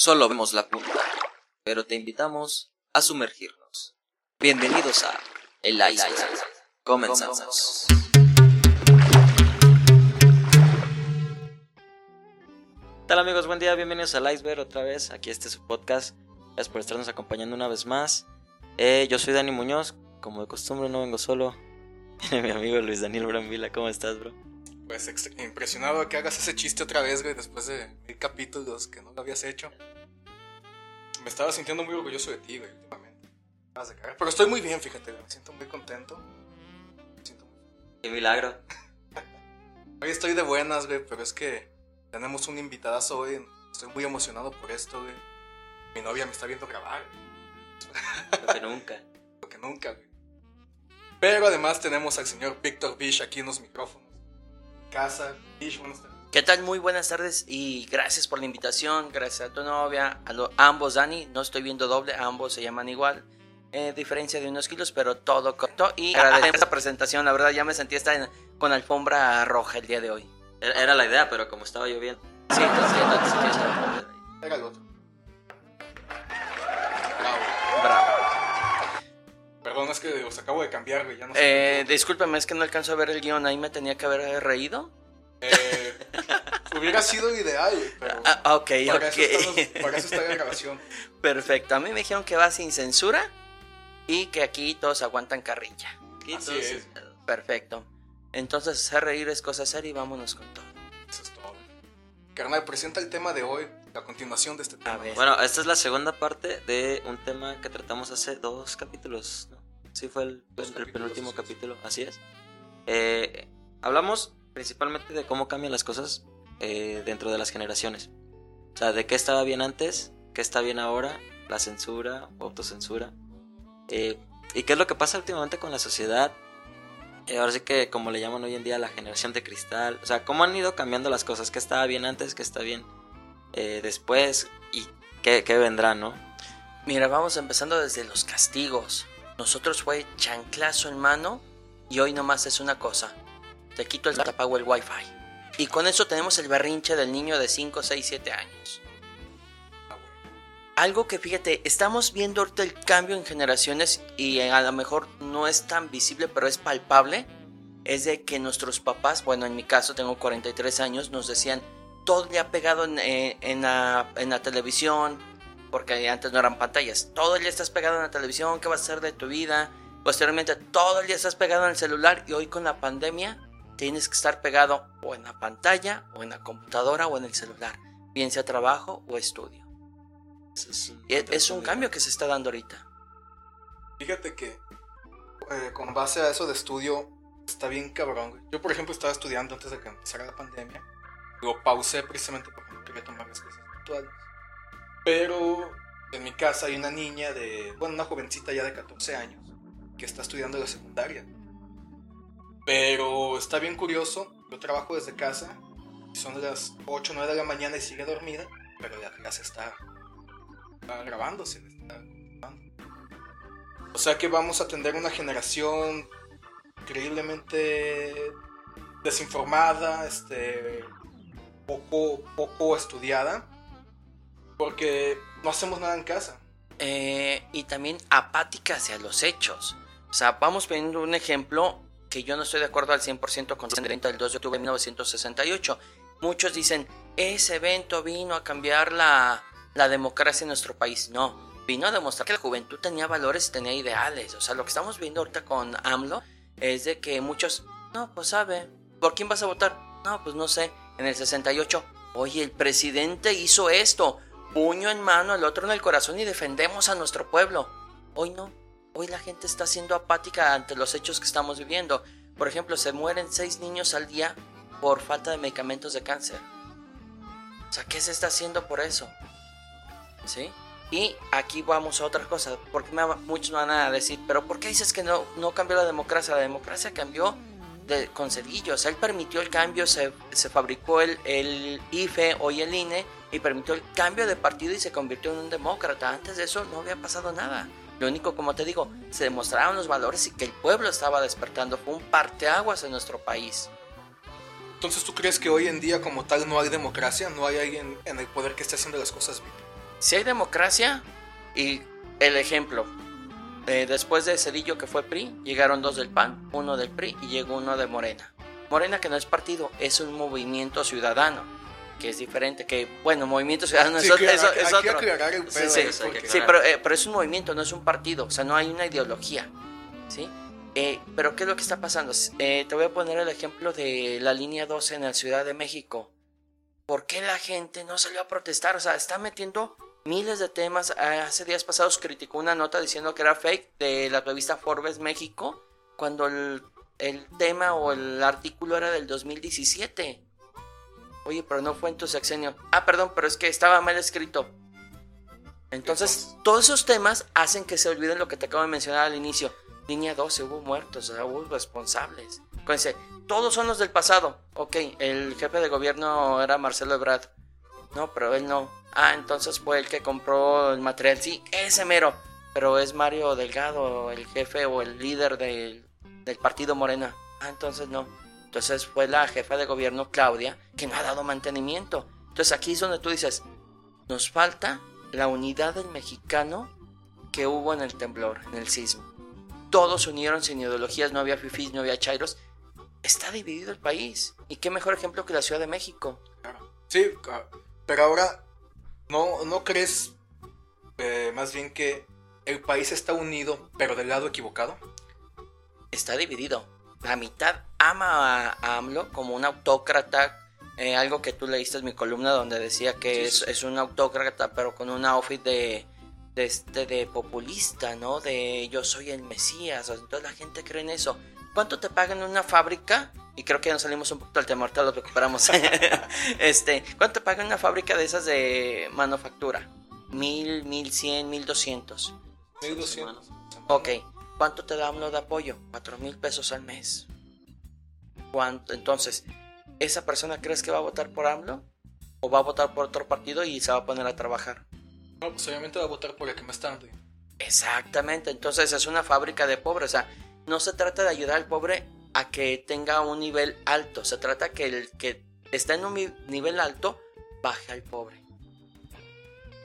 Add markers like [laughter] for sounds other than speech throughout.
Solo vemos la punta, pero te invitamos a sumergirnos. Bienvenidos a El Iceberg. Comenzamos. Hola amigos? Buen día, bienvenidos al Iceberg otra vez. Aquí este es su podcast. Gracias por estarnos acompañando una vez más. Eh, yo soy Dani Muñoz, como de costumbre no vengo solo. [laughs] Mi amigo Luis Daniel Brambila, ¿cómo estás, bro? Pues impresionado que hagas ese chiste otra vez, güey, después de mil capítulos que no lo habías hecho. Me estaba sintiendo muy orgulloso de ti, güey, últimamente. Pero estoy muy bien, fíjate, me siento muy contento. Me siento muy... Qué milagro. [laughs] hoy estoy de buenas, güey, pero es que tenemos un invitadazo hoy. Estoy muy emocionado por esto, güey. Mi novia me está viendo grabar. Lo que nunca. [laughs] Lo que nunca, güey. Pero además tenemos al señor Víctor Bish aquí en los micrófonos casa. ¿Qué tal? Muy buenas tardes y gracias por la invitación, gracias a tu novia, a, ambos Dani, no estoy viendo doble, ambos se llaman igual, eh, diferencia de unos kilos, pero todo corto y agradezco esta presentación, la verdad ya me sentí estar con alfombra roja el día de hoy. Era la idea, pero como estaba lloviendo. Sí. Era el otro. Bravo. Perdón, es que os acabo de cambiar, güey. Ya no sé eh, discúlpeme, es que no alcanzo a ver el guion. Ahí me tenía que haber reído. Eh, hubiera sido ideal, pero. Ah, ok, para Eso para eso está la grabación. Perfecto. A mí me dijeron que va sin censura y que aquí todos aguantan carrilla. Así es. Perfecto. Entonces, hacer reír es cosa seria y vámonos con todo. Eso es todo. Carnal, presenta el tema de hoy, la continuación de este tema. Bueno, esta es la segunda parte de un tema que tratamos hace dos capítulos, ¿no? Sí, fue el, penúltimo capítulo, así es. Eh, hablamos principalmente de cómo cambian las cosas eh, dentro de las generaciones. O sea, de qué estaba bien antes, qué está bien ahora, la censura, autocensura. Eh, y qué es lo que pasa últimamente con la sociedad. ahora sí que como le llaman hoy en día la generación de cristal. O sea, cómo han ido cambiando las cosas, qué estaba bien antes, qué está bien después y qué, qué vendrá, ¿no? Mira, vamos empezando desde los castigos. Nosotros fue chanclazo en mano y hoy nomás es una cosa. Te quito el te apago el wifi. Y con eso tenemos el berrinche del niño de 5, 6, 7 años. Algo que fíjate, estamos viendo ahorita el cambio en generaciones y a lo mejor no es tan visible, pero es palpable. Es de que nuestros papás, bueno, en mi caso tengo 43 años, nos decían todo le ha pegado en, eh, en, la, en la televisión, porque antes no eran pantallas. Todo el día estás pegado en la televisión, ¿qué vas a hacer de tu vida? Posteriormente, todo el día estás pegado en el celular y hoy con la pandemia tienes que estar pegado o en la pantalla, o en la computadora, o en el celular, bien sea trabajo o estudio. Es un, cambio que se está dando ahorita. Fíjate que eh, con base a eso de estudio está bien cabrón. Yo, por ejemplo, estaba estudiando antes de que empezara la pandemia. Lo pausé precisamente porque no quería tomar las cosas virtuales. Pero en mi casa hay una niña de, bueno, una jovencita ya de 14 años que está estudiando la secundaria. Pero está bien curioso, yo trabajo desde casa, son las 8 o 9 de la mañana y sigue dormida, pero la clase está, está grabándose. O sea que vamos a tener una generación increíblemente desinformada, este, poco, poco estudiada porque no hacemos nada en casa. Eh, y también apática hacia los hechos. O sea, vamos poniendo un ejemplo que yo no estoy de acuerdo al 100% con el 30 del 2 de octubre de 1968. Muchos dicen, ese evento vino a cambiar la, la democracia en nuestro país. No, vino a demostrar que la juventud tenía valores y tenía ideales. O sea, lo que estamos viendo ahorita con AMLO es de que muchos, no, pues sabe, ¿por quién vas a votar? No, pues no sé. En el 68, oye, el presidente hizo esto puño en mano, el otro en el corazón y defendemos a nuestro pueblo. Hoy no. Hoy la gente está siendo apática ante los hechos que estamos viviendo. Por ejemplo, se mueren seis niños al día por falta de medicamentos de cáncer. O sea, ¿qué se está haciendo por eso? ¿Sí? Y aquí vamos a otra cosa, porque muchos van a decir, pero ¿por qué dices que no, no cambió la democracia? La democracia cambió de, con Cedillo, o sea, él permitió el cambio, se, se fabricó el, el IFE, hoy el INE, y permitió el cambio de partido y se convirtió en un demócrata. Antes de eso no había pasado nada. Lo único, como te digo, se demostraron los valores y que el pueblo estaba despertando. Fue un parteaguas en nuestro país. Entonces, ¿tú crees que hoy en día como tal no hay democracia? ¿No hay alguien en el poder que esté haciendo las cosas bien? si hay democracia y el ejemplo, eh, después de Cedillo que fue PRI, llegaron dos del PAN, uno del PRI y llegó uno de Morena. Morena que no es partido, es un movimiento ciudadano, que es diferente, que bueno, movimiento ciudadano es, otro. Sí, pero, eh, pero, es un movimiento, no es un partido, o sea, no hay una ideología, ¿sí? Eh, pero ¿qué es lo que está pasando? te voy a poner el ejemplo de la línea 12 en la Ciudad de México. ¿Por qué la gente no salió a protestar? O sea, está metiendo miles de temas. Hace días pasados criticó una nota diciendo que era fake de la revista Forbes México, cuando el, tema o el artículo era del 2017. Oye, pero no fue en tu sexenio. Ah, perdón, pero es que estaba mal escrito. Entonces, todos esos temas hacen que se olviden lo que te acabo de mencionar al inicio. Línea 12, hubo muertos, hubo responsables. Acuérdense, todos son los del pasado. Ok, el jefe de gobierno era Marcelo Ebrard. No, pero él no. Ah, entonces fue el que compró el material. Sí, ese mero. Pero es Mario Delgado, el jefe o el líder del, partido Morena. Ah, entonces no. Entonces fue la jefa de gobierno, Claudia, que no ha dado mantenimiento. Entonces aquí es donde tú dices, nos falta la unidad del mexicano que hubo en el temblor, en el sismo. Todos se unieron sin ideologías, no había fifís, no había chairos. Está dividido el país. ¿Y qué mejor ejemplo que la Ciudad de México? Sí, pero ahora ¿No, no crees eh, más bien que el país está unido, pero del lado equivocado? Está dividido. La mitad ama a, AMLO como un autócrata. Eh, algo que tú leíste en mi columna donde decía que es, un autócrata, pero con un outfit de, de, este, de populista, ¿no? De yo soy el Mesías. Entonces la gente cree en eso. ¿Cuánto te pagan en una fábrica y creo que ya nos salimos un poco del tema, ahorita lo recuperamos. [laughs] este, ¿Cuánto paga una fábrica de esas de manufactura? ¿Mil, mil cien, mil doscientos? Mil doscientos. Ok. ¿Cuánto te da uno de apoyo? Cuatro mil pesos al mes. ¿Cuánto? Entonces, ¿esa persona crees que va a votar por AMLO? ¿O va a votar por otro partido y se va a poner a trabajar? No, pues obviamente va a votar por el que me está dando. Exactamente, entonces es una fábrica de pobres. O sea, no se trata de ayudar al pobre a que tenga un nivel alto. Se trata que el que está en un nivel alto baje al pobre.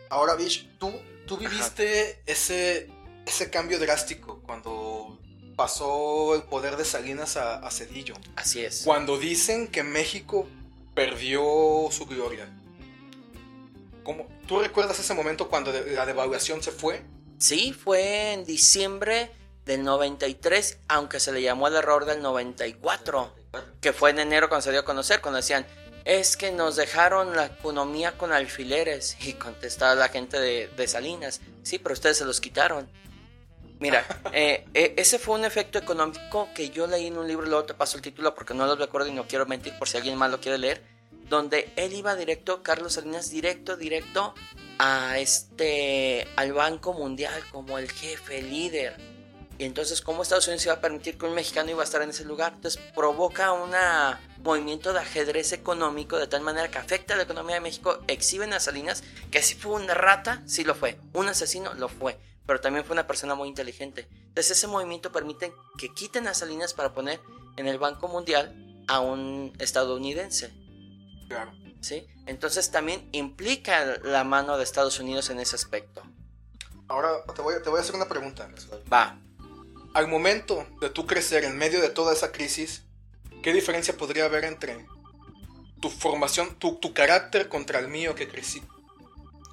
Ahora, Bish, tú, tú viviste ese, ese cambio drástico cuando pasó el poder de Salinas a, Cedillo. Así es. Cuando dicen que México perdió su gloria. ¿Cómo? ¿Tú recuerdas ese momento cuando la devaluación se fue? Sí, fue en diciembre del 93, aunque se le llamó el error del 94, que fue en enero cuando se dio a conocer, cuando decían, es que nos dejaron la economía con alfileres. [laughs] Y contestaba la gente de, Salinas, sí, pero ustedes se los quitaron. Mira, eh, eh, ese fue un efecto económico que yo leí en un libro, luego te paso el título porque no lo recuerdo y no quiero mentir por si alguien más lo quiere leer, donde él iba directo, Carlos Salinas, directo, directo a este, al Banco Mundial como el jefe, líder. Y entonces, ¿cómo Estados Unidos iba a permitir que un mexicano iba a estar en ese lugar? Entonces, provoca un movimiento de ajedrez económico de tal manera que afecta a la economía de México, exhiben a Salinas, que si fue una rata, sí lo fue, un asesino lo fue, pero también fue una persona muy inteligente. Entonces, ese movimiento permite que quiten a Salinas para poner en el Banco Mundial a un estadounidense. Claro. ¿Sí? Entonces, también implica la mano de Estados Unidos en ese aspecto. Ahora te voy, te voy a hacer una pregunta. Va al momento de tú crecer en medio de toda esa crisis, ¿qué diferencia podría haber entre tu formación, tu, carácter contra el mío que crecí?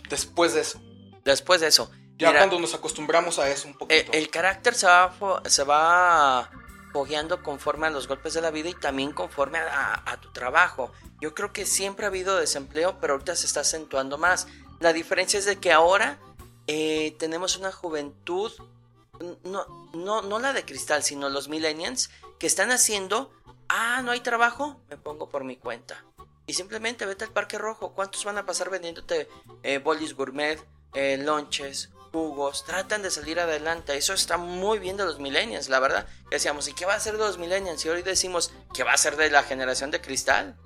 Después de eso. Después de eso. Ya cuando nos acostumbramos a eso un poquito. El, carácter se va, se va fogueando conforme a los golpes de la vida y también conforme a, tu trabajo. Yo creo que siempre ha habido desempleo, pero ahorita se está acentuando más. La diferencia es de que ahora eh, tenemos una juventud no, no, no la de cristal, sino los millennials que están haciendo, ah, no hay trabajo, me pongo por mi cuenta. Y simplemente vete al Parque Rojo, ¿cuántos van a pasar vendiéndote eh, bolis gourmet, eh, lonches, jugos? Tratan de salir adelante, eso está muy bien de los millennials, la verdad. Decíamos, ¿y qué va a hacer de los millennials? Y hoy decimos, ¿qué va a ser de la generación de cristal?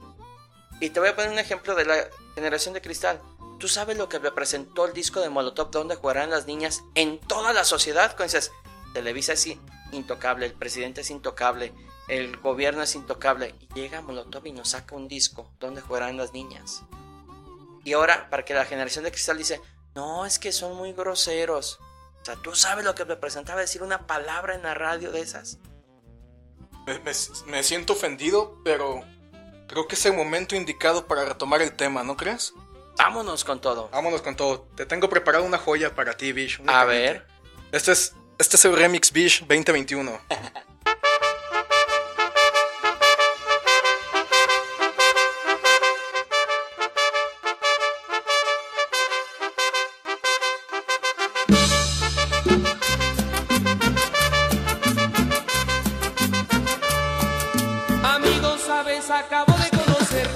Y te voy a poner un ejemplo de la generación de cristal. ¿Tú sabes lo que representó el disco de Molotov donde jugarán las niñas en toda la sociedad? Dices, Televisa es intocable, el presidente es intocable, el gobierno es intocable. Y llega Molotov y nos saca un disco donde jugarán las niñas. Y ahora, para que la generación de cristal dice, No, es que son muy groseros. O sea, ¿tú sabes lo que representaba decir una palabra en la radio de esas? Me, me- me siento ofendido, pero creo que es el momento indicado para retomar el tema, ¿no crees? Vámonos con todo. Vámonos con todo. Te tengo preparado una joya para ti, Bish. A ver. Este es, este es el Remix Bish 2021. [laughs] acabo de conocer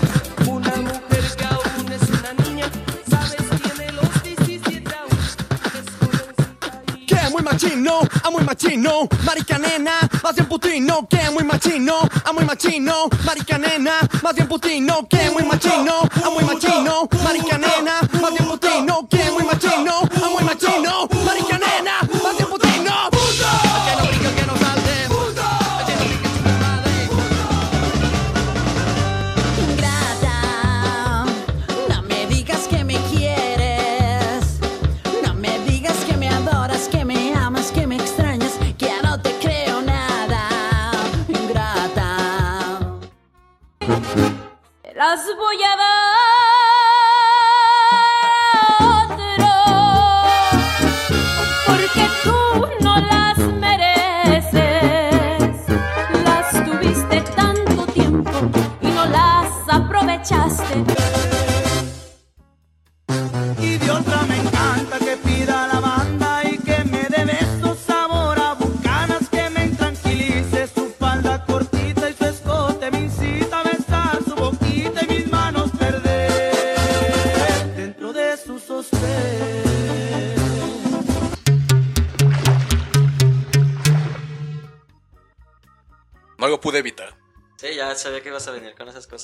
una mujer que aún es una niña. Sabes, tiene los 17 aún. Que muy machino, a muy machino, marica nena, más bien putino, que muy machino, a muy machino, marica nena, más bien putino, que muy machino, a muy machino, marica nena, más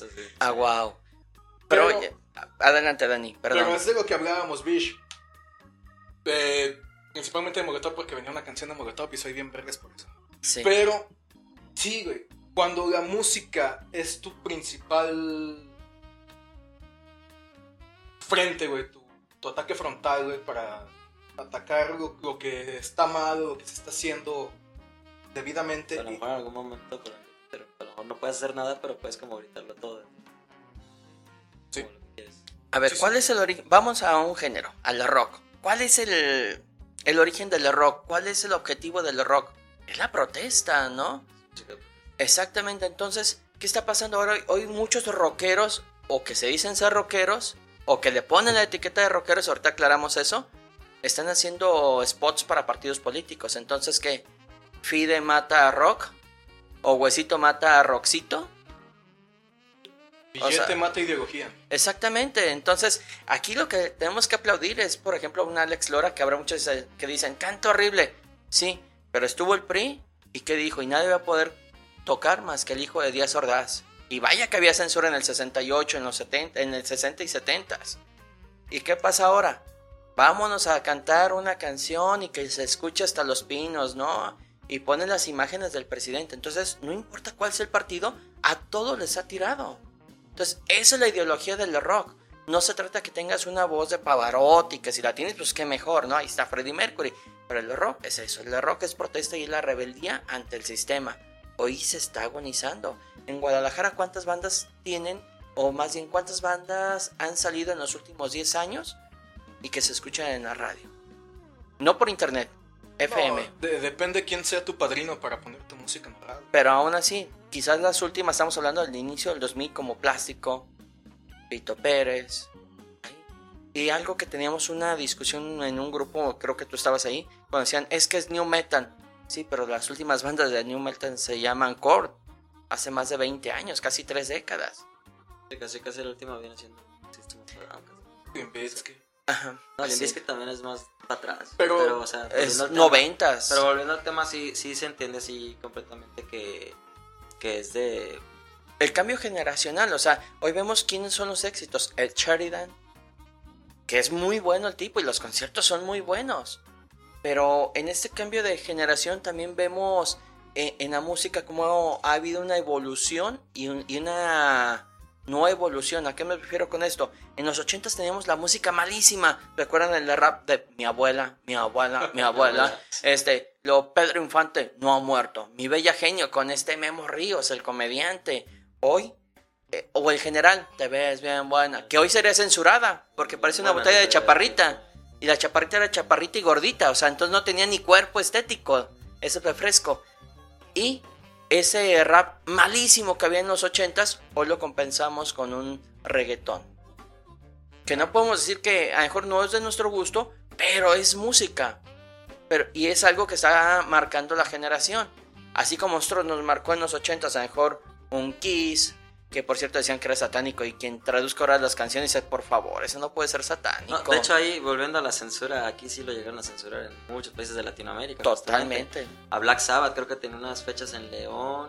cosas. Ah, wow. Pero, Pero- oye, adelante, Dani, perdón. Pero es de lo que hablábamos, Bish. Eh, principalmente de Molotov porque venía una canción de Molotov y soy bien vergas por eso. Sí. Pero, sí, güey. Cuando la música es tu principal frente, güey, tu, tu ataque frontal, güey, para atacar lo, lo que está mal, lo que se está haciendo debidamente. A lo mejor en algún momento, pero a lo mejor no puedes hacer nada, pero puedes como gritarlo todo. Sí. A ver, Sí, ¿cuál sí. es el origen? Vamos a un género, al rock. ¿Cuál es el, el origen del rock? ¿Cuál es el objetivo del rock? Es la protesta, ¿no? Exactamente, entonces, ¿qué está pasando ahora? Hoy muchos rockeros, o que se dicen ser rockeros, o que le ponen la etiqueta de rockeros, ahorita aclaramos eso, están haciendo spots para partidos políticos. Entonces, ¿qué? ¿Fide mata a Rock? ¿O Huesito mata a Roxito? Billete o sea- mata ideología. Exactamente, entonces aquí lo que tenemos que aplaudir es, por ejemplo, un Alex Lora que habrá muchos que dicen, canto horrible, sí, pero estuvo el PRI y que dijo, y nadie va a poder tocar más que el hijo de Díaz Ordaz. Y vaya que había censura en el 68, en los 70, en el 60 y 70. ¿Y qué pasa ahora? Vámonos a cantar una canción y que se escuche hasta los pinos, ¿no? Y ponen las imágenes del presidente. Entonces, no importa cuál sea el partido, a todos les ha tirado. Entonces, esa es la ideología del rock. No se trata que tengas una voz de Pavarotti, que si la tienes, pues qué mejor, ¿no? Ahí está Freddie Mercury. Pero el rock es eso. El rock es protesta y la rebeldía ante el sistema. Hoy se está agonizando. En Guadalajara, ¿cuántas bandas tienen? O más bien, ¿cuántas bandas han salido en los últimos 10 años y que se escuchan en la radio? No por internet, FM. No, de- depende quién sea tu padrino para poner tu música en radio. Pero aún así, quizás las últimas, estamos hablando del inicio del 2000 como Plástico, Vito Pérez. Y algo que teníamos una discusión en un grupo, creo que tú estabas ahí, cuando decían, es que es New Metal. Sí, pero las últimas bandas de New Metal se llaman Core. Hace más de 20 años, casi tres décadas. Casi casi la última viene siendo System of Ajá. No, es que también es más para atrás. Pero- o sea, Es tema- noventas. Pero volviendo al tema, sí, sí se entiende así completamente que, que es de... el cambio generacional, o sea, hoy vemos quiénes son los éxitos. El Sheridan, que es muy bueno el tipo y los conciertos son muy buenos. Pero en este cambio de generación también vemos eh, en la música cómo ha habido una evolución y, un- y una no evoluciona. ¿A qué me refiero con esto? En los 80 teníamos la música malísima. ¿Recuerdan el rap de mi abuela, mi abuela, mi [laughs] abuela? Este, lo Pedro Infante no ha muerto. Mi bella genio con este Memo Ríos, el comediante. Hoy, eh, o el general, te ves bien buena. Que hoy sería censurada, porque parece una Buena botella de chaparrita. Y la chaparrita era chaparrita y gordita, o sea, entonces no tenía ni cuerpo estético. Ese refresco. Y ese rap malísimo que había en los ochentas, hoy lo compensamos con un reggaetón. Que no podemos decir que a lo mejor no es de nuestro gusto, pero es música. Pero, y es algo que está marcando la generación. Así como nosotros nos marcó en los ochentas, a lo mejor un Kiss, que por cierto decían que era satánico, y quien traduzca ahora las canciones dice, por favor, eso no puede ser satánico. No, de hecho, ahí volviendo a la censura, aquí sí lo llegaron a censurar en muchos países de Latinoamérica. Totalmente. justamente. A Black Sabbath creo que tenía unas fechas en León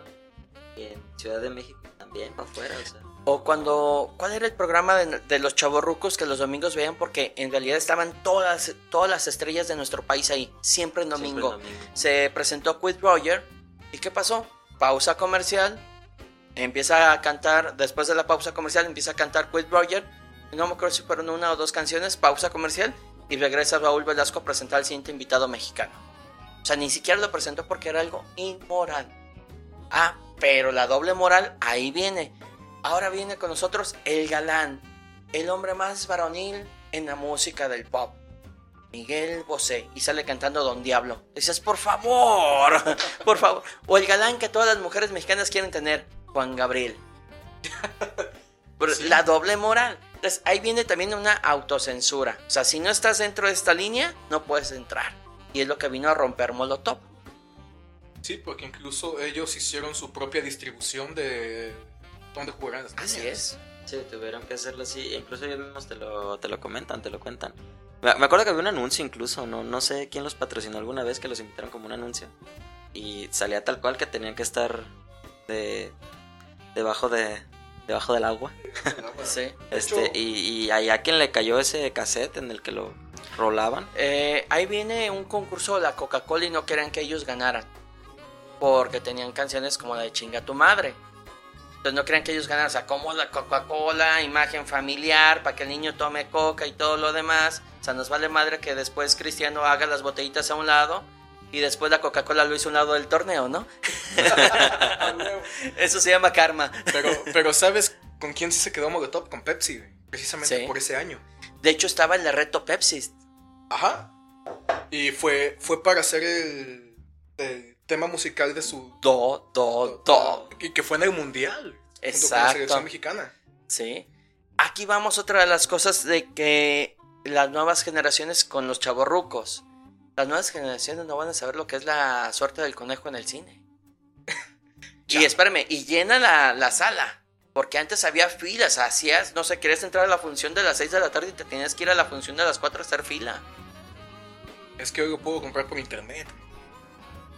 y en Ciudad de México también, para afuera. O sea, O cuando, ¿cuál era el programa de, de los chavorrucos que los domingos veían? Porque en realidad estaban todas, todas las estrellas de nuestro país ahí, siempre en siempre domingo. el domingo. Se presentó Quid Roger. ¿Y qué pasó? Pausa comercial. Empieza a cantar, después de la pausa comercial, empieza a cantar Quid Roger. No me acuerdo si fueron una o dos canciones, pausa comercial. Y regresa Raúl Velasco a presentar al siguiente invitado mexicano. O sea, ni siquiera lo presentó porque era algo inmoral. Ah, pero la doble moral ahí viene. Ahora viene con nosotros el galán, el hombre más varonil en la música del pop. Miguel Bosé y sale cantando Don Diablo. Dices, por favor, [laughs] por favor. O el galán que todas las mujeres mexicanas quieren tener, Juan Gabriel. [laughs] Pero La doble moral. Entonces ahí viene también una autocensura. O sea, si no estás dentro de esta línea, no puedes entrar. Y es lo que vino a romper Molotov. Sí, porque incluso ellos hicieron su propia distribución de dónde jugarán las Así es. Sí, tuvieron que hacerlo así. Incluso ellos mismos te lo, te lo comentan, te lo cuentan. Me me acuerdo que había un anuncio incluso, no, no sé quién los patrocinó alguna vez que los invitaron como un anuncio. Y salía tal cual que tenían que estar de debajo de debajo del agua. [laughs] Sí. Este, y, y ahí a quien le cayó ese cassette en el que lo rolaban. Eh, ahí viene un concurso de la Coca-Cola y no querían que ellos ganaran. Porque tenían canciones como la de Chinga tu madre. Entonces no querían que ellos ganaran. O sea, como la Coca-Cola, imagen familiar, para que el niño tome coca y todo lo demás. O sea, nos vale madre que después Cristiano haga las botellitas a un lado. Y después la Coca-Cola lo hizo a un lado del torneo, ¿no? [laughs] Eso se llama karma. Pero, pero ¿sabes con quién se quedó Molotov? Con Pepsi, precisamente Sí. por ese año. De hecho, estaba el de reto Pepsi. Ajá. Y fue, fue para hacer el, el tema musical de su... Do, do, do. Y que fue en el mundial. Junto con la Exacto. selección mexicana. Sí. Aquí vamos otra de las cosas de que las nuevas generaciones con los chavorrucos. Las nuevas generaciones no van a saber lo que es la suerte del conejo en el cine. [laughs] y espérame, y llena la, la sala. Porque antes había filas, hacías, no sé, querías entrar a la función de las 6 de la tarde y te tenías que ir a la función de las 4 a hacer fila. Es que hoy lo puedo comprar por internet.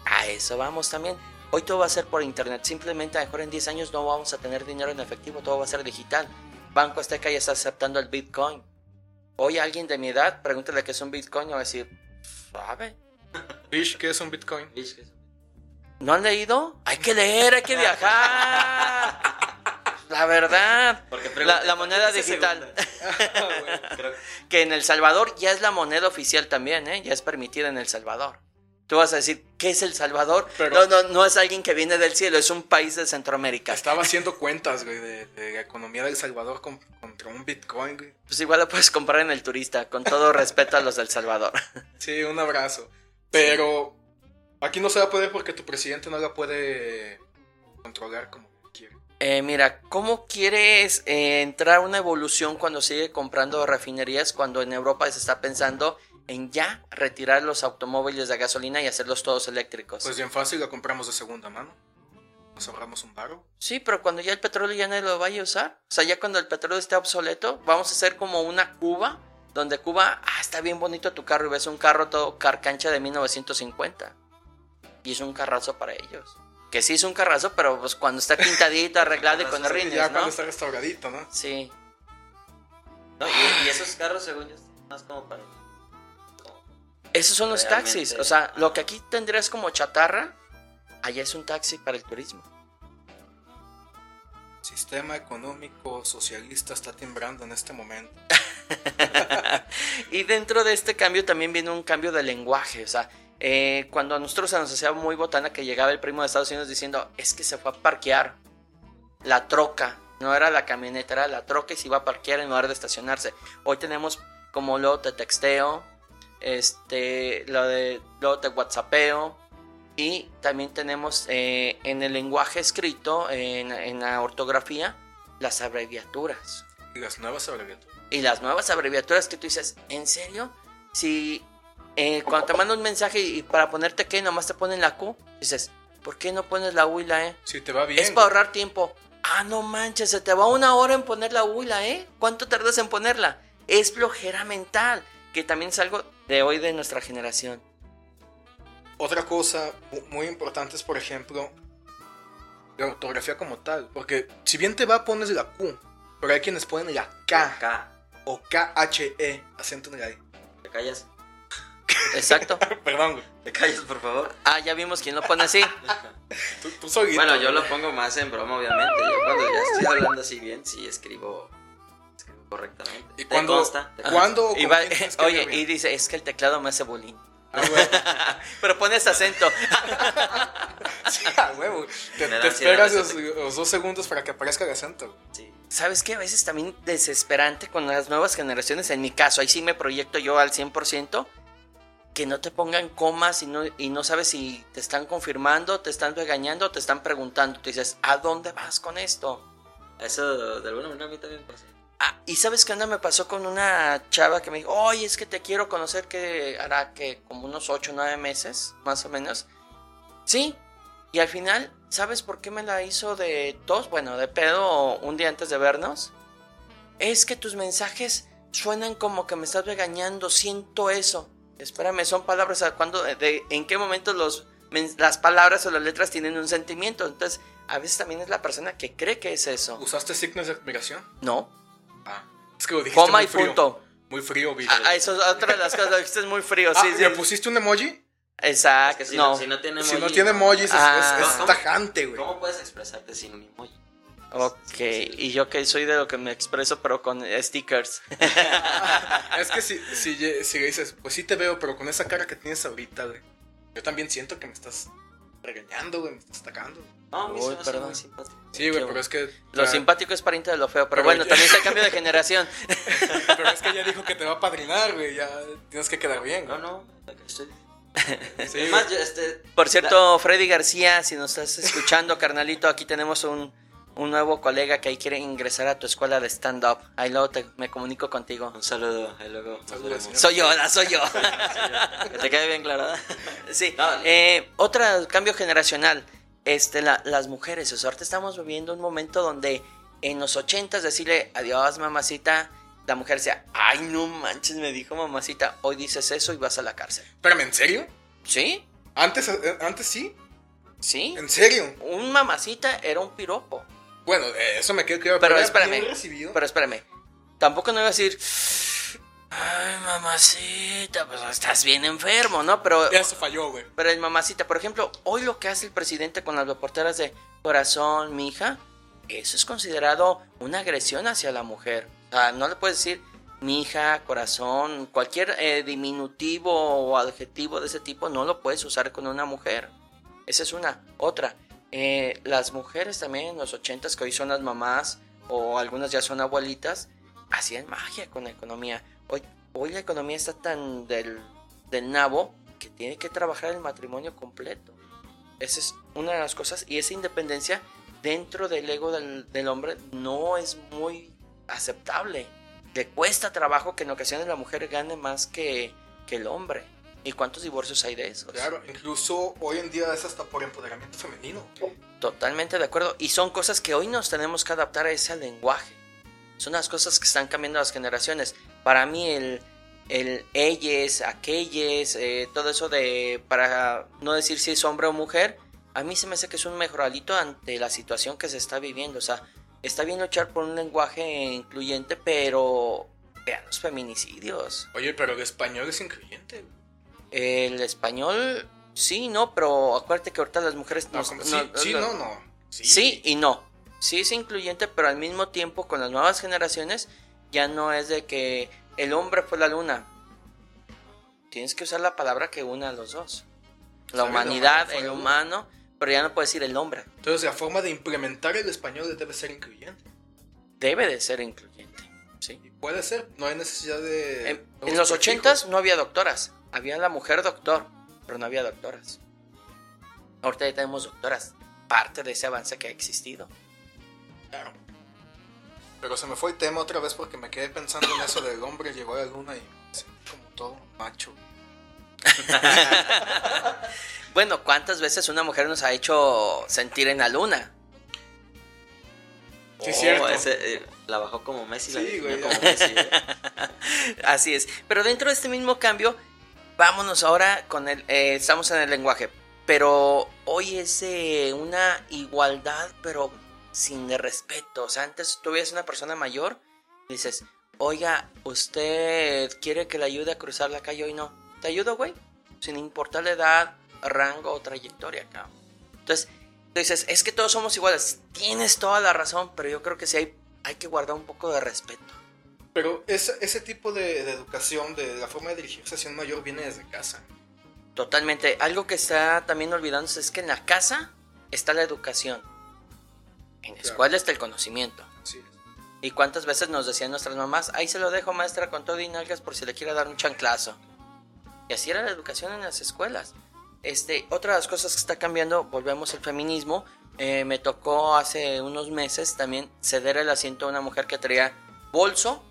A eso vamos también. Hoy todo va a ser por internet. Simplemente a lo mejor en 10 años no vamos a tener dinero en efectivo, todo va a ser digital. Banco Azteca ya está aceptando el Bitcoin. Hoy alguien de mi edad, pregúntale qué es un Bitcoin va a decir, ¿sabe? Fish, ¿qué es un Bitcoin? ¿No han leído? Hay que leer, hay que viajar. La verdad. Porque La, pregunté, la ¿por qué moneda digital. [laughs] Creo- que en El Salvador ya es la moneda oficial también, ¿eh? Ya es permitida en El Salvador. Tú vas a decir, ¿qué es El Salvador? Pero- no, no, no es alguien que viene del cielo, es un país de Centroamérica. Estaba haciendo cuentas, güey, de, de la economía de El Salvador con- contra un Bitcoin, güey. Pues igual lo puedes comprar en el turista, con todo respeto a los del Salvador. [laughs] Sí, un abrazo. Pero aquí no se va a poder porque tu presidente no la puede controlar como quiere. Eh, mira, ¿cómo quieres eh, entrar a una evolución cuando sigue comprando refinerías cuando en Europa se está pensando en ya retirar los automóviles de gasolina y hacerlos todos eléctricos? Pues bien fácil, la compramos de segunda mano. Nos ahorramos un baro. Sí, pero cuando ya el petróleo ya nadie lo vaya a usar, o sea, ya cuando el petróleo esté obsoleto, vamos a hacer como una Cuba, donde Cuba, ah, está bien bonito tu carro y ves un carro todo carcancha de 1950. Y es un carrazo para ellos. Que sí es un carrazo, pero pues cuando está pintadito, [laughs] arreglado y con Sí, rines, ya ¿no? cuando está restauradito, ¿no? Sí. No, y, y esos carros, según yo, más como para. Esos son los Realmente. taxis. O sea, lo que aquí tendrías como chatarra, allá es un taxi para el turismo. sistema económico socialista está timbrando en este momento. [laughs] Y dentro de este cambio también viene un cambio de lenguaje. O sea, eh, cuando a nosotros se nos hacía muy botana que llegaba el primo de Estados Unidos diciendo, es que se fue a parquear la troca. No era la camioneta, era la troca y se iba a parquear en lugar de estacionarse. Hoy tenemos como luego te texteo, este, lo de, luego te whatsappeo. Y también tenemos eh, en el lenguaje escrito, en, en la ortografía, las abreviaturas. Y las nuevas abreviaturas. Y las nuevas abreviaturas que tú dices, ¿en serio? Si eh, cuando te mando un mensaje y para ponerte que nomás te ponen la Q, dices, ¿por qué no pones la U y la E? Si te va bien. Es para ahorrar tiempo. Ah, no manches, se te va una hora en poner la U y la E. ¿Cuánto tardas en ponerla? Es flojera mental, que también es algo de hoy de nuestra generación. Otra cosa mu- muy importante es, por ejemplo, la ortografía como tal. Porque si bien te va, pones la Q, pero hay quienes ponen la K Acá, o KHE, acento en la E. te callas. [laughs] Exacto. [laughs] Perdón, güey. Te callas, por favor. Ah, ya vimos quién lo pone así. [laughs] Tú, tú solito, Bueno, yo lo pongo más en broma, obviamente. Yo cuando ya estoy hablando así bien, sí escribo correctamente. ¿Y ¿Te cuando, consta? ¿Te? ¿cuándo Y va- [laughs] oye, y dice, es que el teclado me hace bullying. Ah, güey. [laughs] Pero pones acento. [laughs] Sí, a huevo. Te, te esperas los, los dos segundos para que aparezca el acento. Sí. ¿Sabes qué? A veces también desesperante con las nuevas generaciones, en mi caso, ahí sí me proyecto yo al 100%, que no te pongan comas y no, y no sabes si te están confirmando, te están regañando o te están preguntando. Tú dices, ¿a dónde vas con esto? Eso de alguna manera a mí también pasa. Ah, y sabes qué onda me pasó con una chava que me dijo, oye, es que te quiero conocer que hará que como unos 8 o 9 meses, más o menos. Sí, y al final, ¿sabes por qué me la hizo de tos? Bueno, de pedo un día antes de vernos. Es que tus mensajes suenan como que me estás regañando, siento eso. Espérame, son palabras, ¿a cuándo, de, ¿en qué momento los, las palabras o las letras tienen un sentimiento? Entonces, a veces también es la persona que cree que es eso. ¿Usaste signos de admiración? No, Ah, es que lo dijiste coma muy y frío. punto. Muy frío, vi. Ah, ah, eso es otra de las cosas. Esto es muy frío, Ah, sí, sí. ¿Le pusiste un emoji? Exacto. Es que si no. no, si no tiene Si emoji, no tiene emojis, es, Ah. es- es ¿Cómo? tajante, güey. ¿Cómo puedes expresarte sin un emoji? Ok, y yo que soy de lo que me expreso, pero con stickers. [laughs] Es que si, si, si dices, pues sí te veo, pero con esa cara que tienes ahorita, güey. Yo también siento que me estás regañando, güey, me estás atacando. No, a mí se Uy, me hace muy simpático. Sí, güey, pero es que. Lo ya- simpático es pariente de lo feo, pero, Pero bueno, ya- también está el [laughs] cambio de generación. [laughs] Pero es que ya dijo que te va a padrinar, güey. Ya tienes que quedar bien, No, güey. no, estoy. [laughs] Sí, yo, este, Por cierto, Freddy García, si nos estás escuchando, carnalito, aquí tenemos un, un nuevo colega que ahí quiere ingresar a tu escuela de stand-up. Ahí luego te- me comunico contigo. un saludo, ahí luego Saludos. Soy yo, ah, soy yo. [laughs] Que te quede bien claro. Sí, No, eh, otro cambio generacional, este, la- las mujeres, o sea, ahorita estamos viviendo un momento donde en los ochentas decirle adiós mamacita, la mujer decía, ay no manches, me dijo mamacita, hoy dices eso y vas a la cárcel. Espérame, ¿en serio? ¿Sí? ¿Antes, eh, antes sí? ¿Sí? ¿En serio? Un mamacita era un piropo. Bueno, eh, eso me queda claro. Pero era espérame, recibido. pero espérame, tampoco no iba a decir, ay mamacita, pues estás bien enfermo, ¿no? Pero Ya se falló, güey. Pero el mamacita, por ejemplo, hoy lo que hace el presidente con las reporteras de corazón, mija, eso es considerado una agresión hacia la mujer. O sea, no le puedes decir mija, corazón, cualquier eh, diminutivo o adjetivo de ese tipo no lo puedes usar con una mujer. Esa es una. Otra, eh, las mujeres también en los ochentas, que hoy son las mamás o algunas ya son abuelitas, hacían magia con la economía. Hoy, hoy la economía está tan del, del nabo que tiene que trabajar el matrimonio completo. Esa es una de las cosas. Y esa independencia dentro del ego del, del hombre no es muy aceptable. Le cuesta trabajo que en ocasiones la mujer gane más que, que el hombre. ¿Y cuántos divorcios hay de esos? Claro, incluso hoy en día es hasta por empoderamiento femenino. Totalmente de acuerdo. Y son cosas que hoy nos tenemos que adaptar a ese lenguaje. Son las cosas que están cambiando las generaciones. Para mí el, el ellos, aquellos, eh, todo eso de, para no decir si es hombre o mujer, a mí se me hace que es un mejoralito ante la situación que se está viviendo. O sea, está bien luchar por un lenguaje incluyente, pero vean los feminicidios. Oye, pero el español es incluyente. El español, sí, no, pero acuérdate que ahorita las mujeres... No, nos- como- no- sí, sí, no- no. Sí. Sí y no. sí es incluyente, pero al mismo tiempo con las nuevas generaciones ya no es de que el hombre fue la luna. Tienes que usar la palabra que una a los dos. La humanidad, el humano, pero ya no puedes decir el hombre. Entonces la forma de implementar el español debe ser incluyente. Debe de ser incluyente. ¿sí? Y puede ser, no hay necesidad de... En, los ochentas no había doctoras. Había la mujer doctor, pero no había doctoras. Ahorita ya tenemos doctoras. Parte de ese avance que ha existido. Claro. Pero se me fue el tema otra vez porque me quedé pensando en eso del hombre llegó a la luna y como todo macho. [laughs] Bueno, ¿cuántas veces una mujer nos ha hecho sentir en la luna? Sí, Oh, cierto. ese, eh, la bajó como Messi. la Sí, güey. como Messi, ¿eh? [laughs] Así es. Pero dentro de este mismo cambio, vámonos ahora con el... eh, estamos en el lenguaje. Pero hoy es eh, una igualdad, pero sin respeto. O sea, antes tú veías una persona mayor, dices, oiga, ¿usted quiere que le ayude a cruzar la calle? Hoy no. ¿Te ayudo, güey? Sin importar la edad, rango o trayectoria, cabrón. Entonces, tú dices, es que todos somos iguales. Tienes toda la razón, pero yo creo que sí hay, hay que guardar un poco de respeto. Pero ese, ese tipo de, de educación, de la forma de dirigirse hacia un mayor viene desde casa. Totalmente. Algo que está también olvidándose es que en la casa está la educación. En la Claro. escuela está el conocimiento. Es. ¿Y cuántas veces nos decían nuestras mamás, ahí se lo dejo maestra con todo y nalgas por si le quiere dar un chanclazo? Y así era la educación en las escuelas. Este, otra de las cosas que está cambiando, volvemos al feminismo. eh, me tocó hace unos meses también ceder el asiento a una mujer que traía bolso,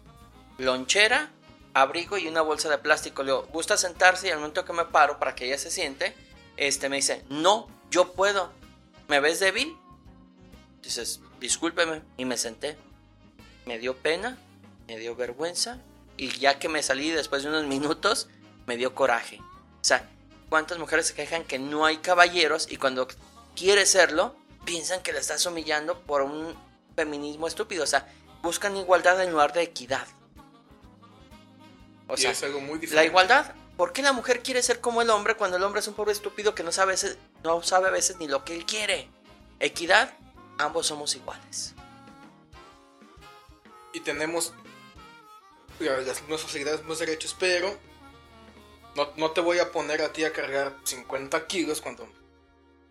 lonchera, abrigo y una bolsa de plástico. Le ¿gusta sentarse? Y al momento que me paro para que ella se siente, este me dice, no, yo puedo. ¿Me ves débil? Dices, discúlpeme. Y me senté. Me dio pena, me dio vergüenza. Y ya que me salí después de unos minutos, me dio coraje. O sea, ¿cuántas mujeres se quejan que no hay caballeros y cuando quiere serlo, piensan que la estás humillando por un feminismo estúpido? O sea, buscan igualdad en lugar de equidad. O y sea, es algo muy la igualdad. ¿Por qué la mujer quiere ser como el hombre cuando el hombre es un pobre estúpido que no sabe, no sabe a veces ni lo que él quiere? Equidad, ambos somos iguales. Y tenemos la- las mismas facilidades, mismos derechos, pero no, no te voy a poner a ti a cargar 50 kilos cuando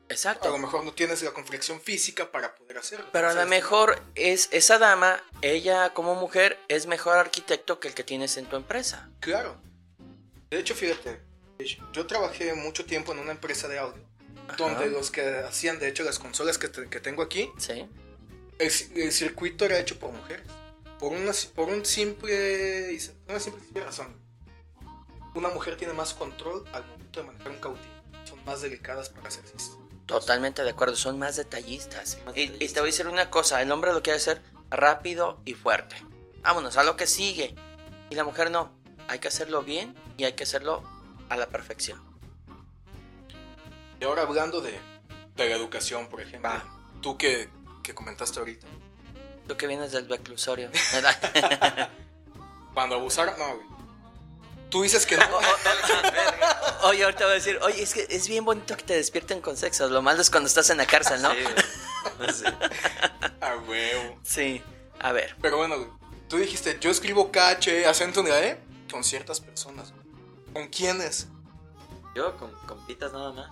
a Exacto. lo mejor no tienes la conflicción física para poder hacerlo. Pero a lo mejor es esa dama, ella como mujer, es mejor arquitecto que el que tienes en tu empresa. Claro. De hecho, fíjate, yo trabajé mucho tiempo en una empresa de audio, donde los que hacían, de hecho, las consolas que, te- que tengo aquí, ¿Sí? el, el circuito era hecho por mujeres. Por una, por un simple, una simple razón. Una mujer tiene más control al momento de manejar un cautín. Son más delicadas para hacer ejercicio. Totalmente de acuerdo, son más detallistas. Más Y, te voy a decir una cosa, el hombre lo quiere hacer rápido y fuerte. Vámonos a lo que sigue. Y la mujer no, hay que hacerlo bien y hay que hacerlo a la perfección. Y ahora hablando de, de la educación, por ejemplo. Va. Tú que, que comentaste ahorita. Tú que vienes del reclusorio. [laughs] Cuando abusaron, no, güey. Tú dices que no. [laughs] oye, ahorita voy a decir, oye, es que es bien bonito que te despierten con sexo. Lo malo es cuando estás en la cárcel, ¿no? Sí. [laughs] A huevo. Sí. A ver. Pero bueno, tú dijiste, yo escribo KH, acento en la E, con ciertas personas. ¿Con quiénes? Yo con compitas nada más.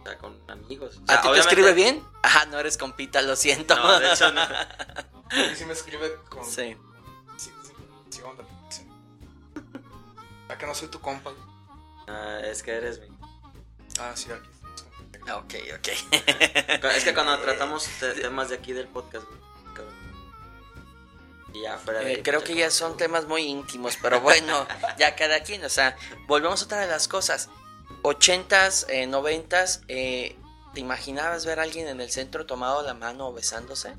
O sea, con amigos. O ¿A sea, ti te escribe bien? Ajá, no eres compita, lo siento. No, de hecho no. [laughs] Y sí me escribe con... Sí. Sí, sí, sí, onda, sí. ¿A que no soy tu compa? Ah, es que eres mi. Ah, sí, aquí. Ok, ok. [laughs] Es que cuando tratamos temas de aquí del podcast, ya fuera de Eh, creo pues, que ya son temas muy íntimos, pero bueno, [laughs] ya cada quien, o sea, volvemos a otra de las cosas. 80s, eh, 90s, eh, ¿te imaginabas ver a alguien en el centro tomado la mano o besándose?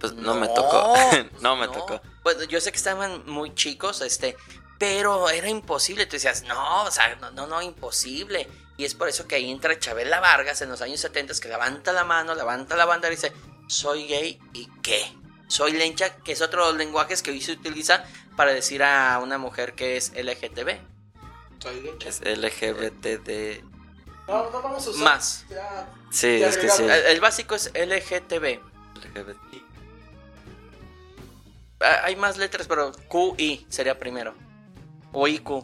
Pues no, me tocó. [laughs] no me tocó. Bueno, yo sé que estaban muy chicos, este, pero era imposible. Tú decías, no, o sea, no, no, no, imposible. Y es por eso que ahí entra Chabela Vargas en los años 70 que levanta la mano, levanta la banda y dice, soy gay y qué. Soy lencha, que es otro de los lenguajes que hoy se utiliza para decir a una mujer que es LGTB. Soy leche. Es LGBTD. No, no vamos a usar. Más. Ya, Sí, Ya es que sí. El, el básico es LGTB. Ah, Hay más letras, pero QI sería primero. O IQ.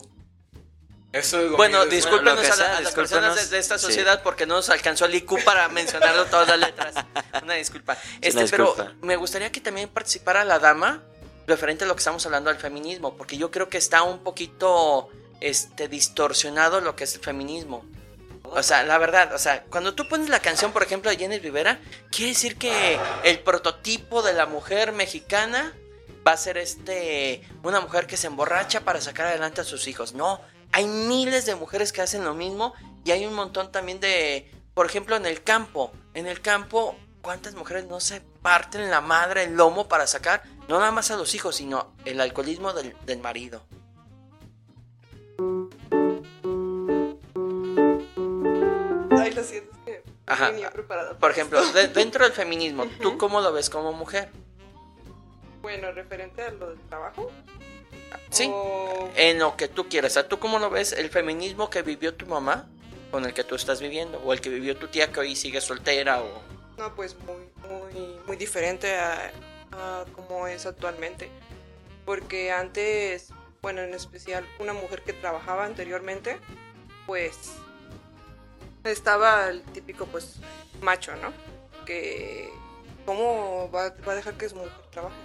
Eso es Bueno, discúlpenos que a, sea, a las personas de, discúlpenos. de esta Sí. sociedad porque no nos alcanzó el IQ para [laughs] mencionarlo todas las letras. [laughs] Una disculpa. Este, una pero disculpa. me gustaría que también participara la dama referente a lo que estamos hablando del feminismo, porque yo creo que está un poquito este distorsionado lo que es el feminismo. O sea, la verdad, o sea, cuando tú pones la canción, por ejemplo, de Jenny Rivera, quiere decir que el prototipo de la mujer mexicana va a ser este una mujer que se emborracha para sacar adelante a sus hijos. No, hay miles de mujeres que hacen lo mismo y hay un montón también de, por ejemplo, en el campo. En el campo, ¿cuántas mujeres no se parten la madre, el lomo para sacar no nada más a los hijos, sino el alcoholismo del, del marido? Ay, lo siento, es que Ajá. venía preparada. Por ejemplo, de- dentro del feminismo, ¿tú cómo lo ves como mujer? Bueno, referente a lo del trabajo. Sí. O- En lo que tú quieras. ¿tú cómo lo ves el feminismo que vivió tu mamá con el que tú estás viviendo? O el que vivió tu tía que hoy sigue soltera o... No, pues muy, muy, muy diferente a, a como es actualmente. Porque antes, bueno, en especial una mujer que trabajaba anteriormente, pues estaba el típico pues macho, ¿no? Que cómo va, va a dejar que su mujer trabaje.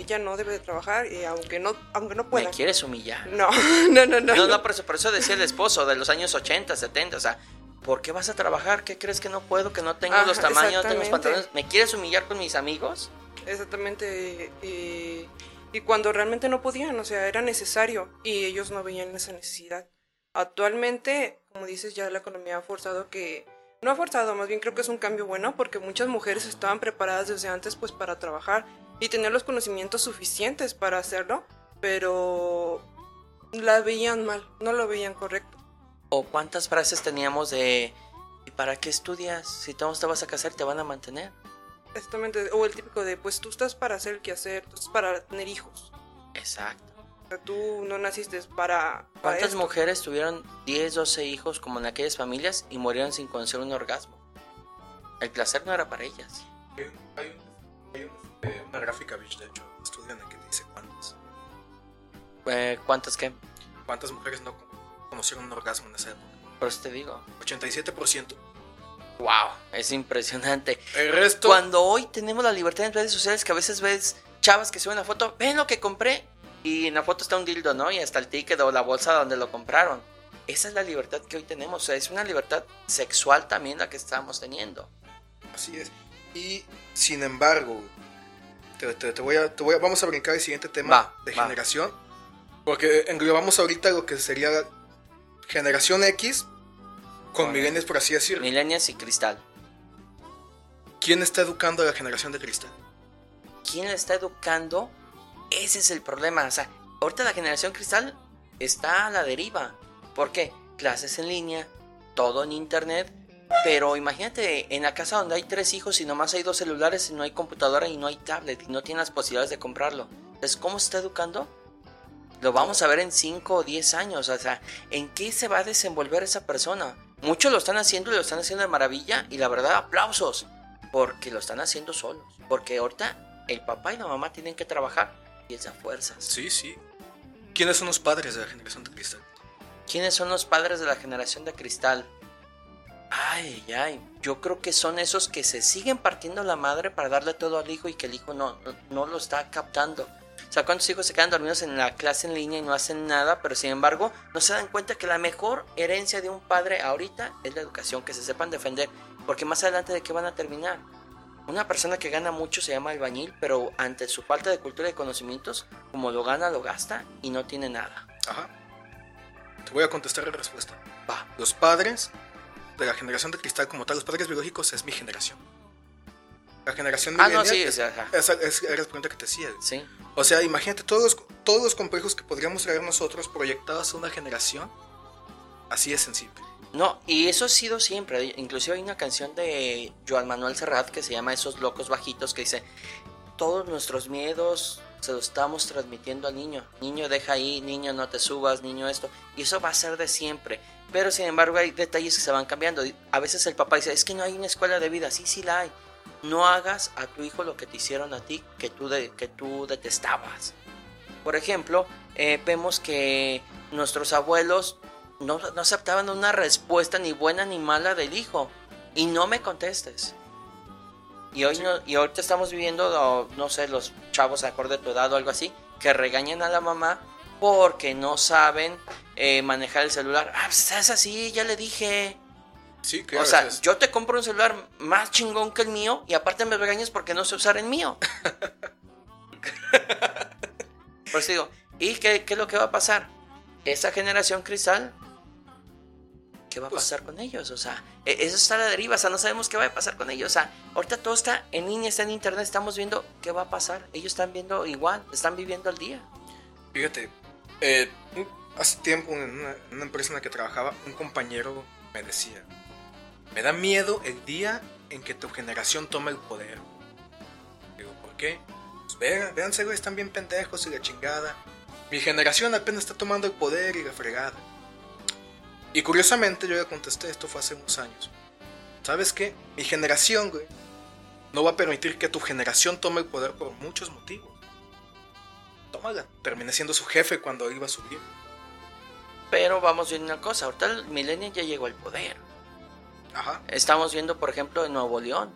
Ella no debe de trabajar y aunque no, aunque no ¿Me pueda. quieres humillar? [laughs] No, no, no, no. No, no, por eso, por eso decía el esposo de los años 80, 70, o sea, ¿por qué vas a trabajar? ¿Qué crees que no puedo? ¿Que no tengo Ajá, los tamaños, no tengo los pantalones? ¿Me quieres humillar con mis amigos? Exactamente. Y, y cuando realmente no podían, o sea, era necesario y ellos no veían esa necesidad. Actualmente, como dices, ya la economía ha forzado que... No ha forzado, más bien creo que es un cambio bueno porque muchas mujeres estaban preparadas desde antes pues para trabajar y tener los conocimientos suficientes para hacerlo, pero la veían mal, no lo veían correcto. ¿O cuántas frases teníamos de... ¿Y para qué estudias? Si tú no te vas a casar, te van a mantener. Exactamente, o el típico de pues tú estás para hacer el quehacer, tú estás para tener hijos. Exacto. O sea, tú no naciste para... para ¿Cuántas esto. mujeres tuvieron 10, 12 hijos como en aquellas familias y murieron sin conocer un orgasmo? El placer no era para ellas. Hay, una gráfica, bitch, de hecho, estudian en que te dice cuántas, Eh, ¿Cuántas qué? cuántas mujeres no conocieron un orgasmo en esa época. Por eso te digo. 87%. ¡Wow! Es impresionante. El resto. Cuando hoy tenemos la libertad en redes sociales que a veces ves chavas que suben una foto, ven lo que compré y en la foto está un dildo, ¿no? Y hasta el ticket o la bolsa donde lo compraron. Esa es la libertad que hoy tenemos. O sea, es una libertad sexual también la que estamos teniendo. Así es. Y sin embargo, te, te- te voy a, te voy a- vamos a brincar el siguiente tema Va, de va. generación. Porque englobamos ahorita lo que sería generación X con Con- milenios, por así decirlo. Milenias y cristal. ¿Quién está educando a la generación de cristal? ¿Quién la está educando? Ese es el problema. O sea, ahorita la generación cristal está a la deriva. ¿Por qué? Clases en línea, todo en internet. Pero imagínate en la casa donde hay tres hijos y nomás hay dos celulares y no hay computadora y no hay tablet y no tienen las posibilidades de comprarlo. Entonces, ¿cómo se está educando? Lo vamos a ver en 5 o 10 años. O sea, ¿en qué se va a desenvolver esa persona? Muchos lo están haciendo y lo están haciendo de maravilla y la verdad, aplausos. Porque lo están haciendo solos. Porque ahorita el papá y la mamá tienen que trabajar y es a fuerzas. Sí, sí. ¿Quiénes son los padres de la generación de cristal? ¿Quiénes son los padres de la generación de cristal? Ay, ay, yo creo que son esos que se siguen partiendo la madre para darle todo al hijo y que el hijo no, no, no lo está captando. O sea, ¿cuántos hijos se quedan dormidos en la clase en línea y no hacen nada? Pero sin embargo, no se dan cuenta que la mejor herencia de un padre ahorita es la educación, que se sepan defender. Porque más adelante, ¿de qué van a terminar? Una persona que gana mucho se llama albañil, pero ante su falta de cultura y conocimientos, como lo gana, lo gasta y no tiene nada. Ajá. Te voy a contestar la respuesta. Va. Los padres de la generación de cristal como tal, los padres biológicos es mi generación. La generación Ah, no, sí, es- o sea, ajá. esa es, era la pregunta que te hacía. Sí. O sea, imagínate todos los, todos los complejos que podríamos traer nosotros proyectados a una generación. Así es sencillo. No, y eso ha sido siempre. Inclusive hay una canción de Joan Manuel Serrat que se llama Esos locos bajitos que dice, todos nuestros miedos se lo estamos transmitiendo al niño. Niño, deja ahí, niño, no te subas, niño, esto. Y eso va a ser de siempre. Pero sin embargo hay detalles que se van cambiando. A veces el papá dice, es que no hay una escuela de vida. Sí, sí la hay. No hagas a tu hijo lo que te hicieron a ti, que tú, que tú detestabas. Por ejemplo, eh, vemos que nuestros abuelos no, no aceptaban una respuesta ni buena ni mala del hijo. Y no me contestes. Y hoy no, y ahorita estamos viviendo, no sé, los chavos acorde a tu edad o algo así, que regañan a la mamá porque no saben eh, manejar el celular. Ah, pues es así, ya le dije. Sí, claro. o sea, es- yo te compro un celular más chingón que el mío y aparte me regañas porque no sé usar el mío. [laughs] Por eso digo, ¿y qué, qué es lo que va a pasar? Esa generación cristal, ¿qué va a Pues- pasar con ellos? O sea, e- eso está a la deriva, o sea, no sabemos qué va a pasar con ellos. O sea, ahorita todo está en línea, está en internet, estamos viendo qué va a pasar. Ellos están viendo igual, están viviendo al día. Fíjate, eh, hace tiempo en una, en una empresa en la que trabajaba, un compañero me decía, me da miedo el día en que tu generación tome el poder. Digo, ¿por qué? Pues vean, véanse, güey, están bien pendejos y la chingada. Mi generación apenas está tomando el poder y la fregada. Y curiosamente yo le contesté, esto fue hace unos años. ¿Sabes qué? Mi generación, güey, no va a permitir que tu generación tome el poder por muchos motivos. Tómala. Terminé siendo su jefe cuando iba a subir. Pero vamos viendo una cosa, ahorita el milenio ya llegó al poder. Ajá. Estamos viendo, por ejemplo, en Nuevo León.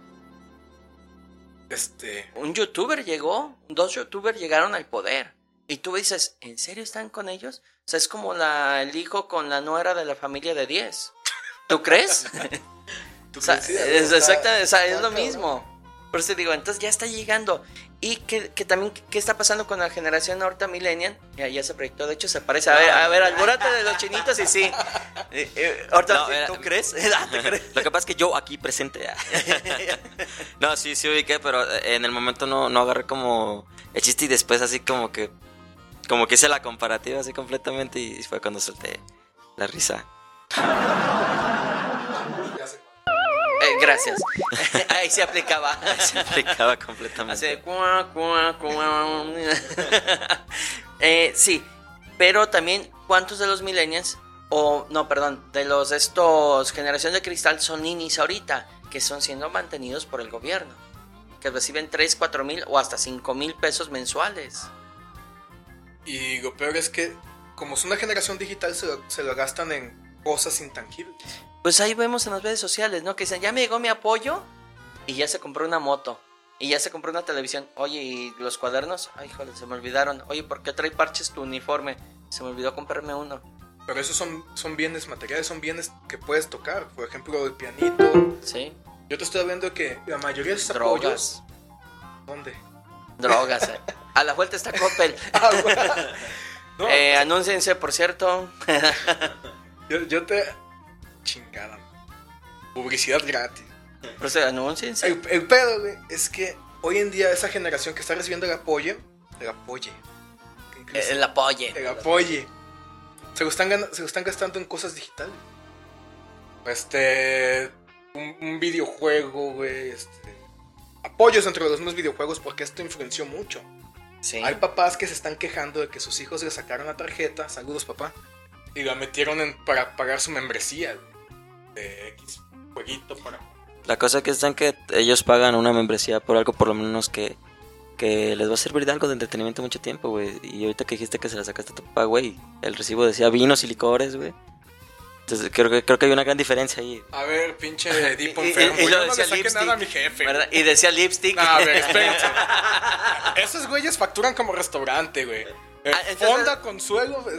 Este. Un youtuber llegó, dos youtubers llegaron al poder. Y tú dices, ¿en serio están con ellos? O sea, es como la, el hijo con la nuera de la familia de 10. ¿Tú crees? [laughs] ¿tú O sea, crees? Sí, es, está- exacta- o sea, es lo mismo. Por eso te digo, entonces ya está llegando. Y que, que también, ¿qué está pasando con la generación ahorita millennial? Ya, ya se proyectó, de hecho se parece. A ver, a ver, albórate de los chinitos y sí. [laughs] Eh, eh, ahorita, No, sí, era- ¿tú crees? [laughs] Ah, ¿tú crees? Lo que pasa es que yo aquí presente. no, sí, sí ubiqué, pero en el momento no, no agarré como el chiste y después así como que. Como que hice la comparativa así completamente y fue cuando solté la risa. Eh, gracias. [laughs] Ahí se aplicaba. Se aplicaba Hace completamente. cuá, cuá, cuá. Eh, sí, pero también, ¿cuántos de los millennials, o no, perdón, de los estos generación de cristal son ninis ahorita, que son siendo mantenidos por el gobierno? Que reciben 3, 4 mil o hasta 5 mil pesos mensuales. Y lo peor es que, como es una generación digital, se lo, se lo gastan en cosas intangibles. Pues ahí vemos en las redes sociales, ¿no? Que dicen, ya me llegó mi apoyo y ya se compró una moto. Y ya se compró una televisión. Oye, ¿y los cuadernos? Ay, híjole, se me olvidaron. Oye, ¿por qué trae parches tu uniforme? Se me olvidó comprarme uno. Pero esos son, son bienes materiales, son bienes que puedes tocar. Por ejemplo, el pianito. ¿Sí? Yo te estoy hablando que la mayoría de esos Drogas. apoyos. ¿Dónde? Drogas. A la vuelta está Coppel. [laughs] Ah. [laughs] No, Eh, anúnciense, por cierto. [laughs] yo, yo te. Chingada. Publicidad gratis. Por eso, anúnciense. El, el pedo, güey, es que hoy en día esa generación que está recibiendo el apoyo, el apoyo, Eh, El apoye. el apoye, se lo están, se están gastando en cosas digitales. Este, un, un videojuego, güey, este, apoyos entre los mismos videojuegos porque esto influenció mucho. Sí. Hay papás que se están quejando de que sus hijos le sacaron la tarjeta, saludos papá, y la metieron en, para pagar su membresía de X jueguito para... La cosa que están que ellos pagan una membresía por algo por lo menos que, que les va a servir de algo de entretenimiento mucho tiempo, güey. Y ahorita que dijiste que se la sacaste a tu papá, güey, el recibo decía vinos y licores, güey. Entonces creo que, creo que hay una gran diferencia ahí. A ver, pinche [laughs] Edipo Y- y- enfermo. y lo yo no le decía saqué lipstick, nada a mi jefe. ¿verdad? Y decía lipstick. No, a ver, [laughs] espérense. Esos güeyes facturan como restaurante, güey. Eh, entonces- Fonda, Consuelo. [laughs]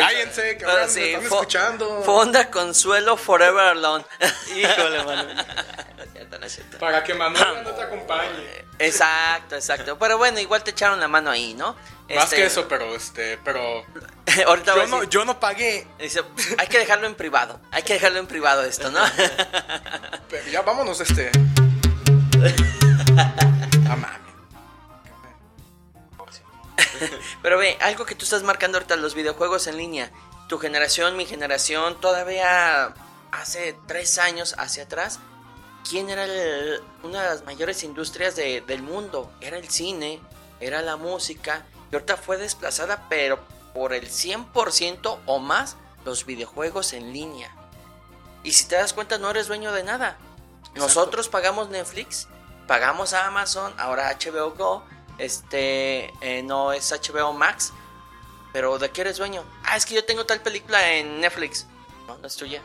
Cállense, cabrón, Ah, me sí, están fo- escuchando. Fonda Consuelo Forever Alone. [laughs] Híjole, mano. [laughs] Para que Manuel no te acompañe. Exacto, exacto. Pero bueno, igual te echaron la mano ahí, ¿no? Más Este, que eso, pero este, pero. [laughs] Ahorita Yo no, decir- yo no pagué. dice, hay que dejarlo en privado. Hay que dejarlo en privado esto, ¿no? Pero ya vámonos, este. Ah, mami. [laughs] Pero ve, algo que tú estás marcando ahorita, los videojuegos en línea. Tu generación, mi generación, todavía hace tres años hacia atrás, ¿quién era el- una de las mayores industrias de- del mundo? Era el cine, era la música, y ahorita fue desplazada, pero por el 100% o más los videojuegos en línea. Y si te das cuenta, no eres dueño de nada. Nosotros pagamos Netflix, pagamos a Amazon, ahora HBO Go, este, eh, no es HBO Max, pero ¿de qué eres dueño? Ah, es que yo tengo tal película en Netflix. No, no es tuya.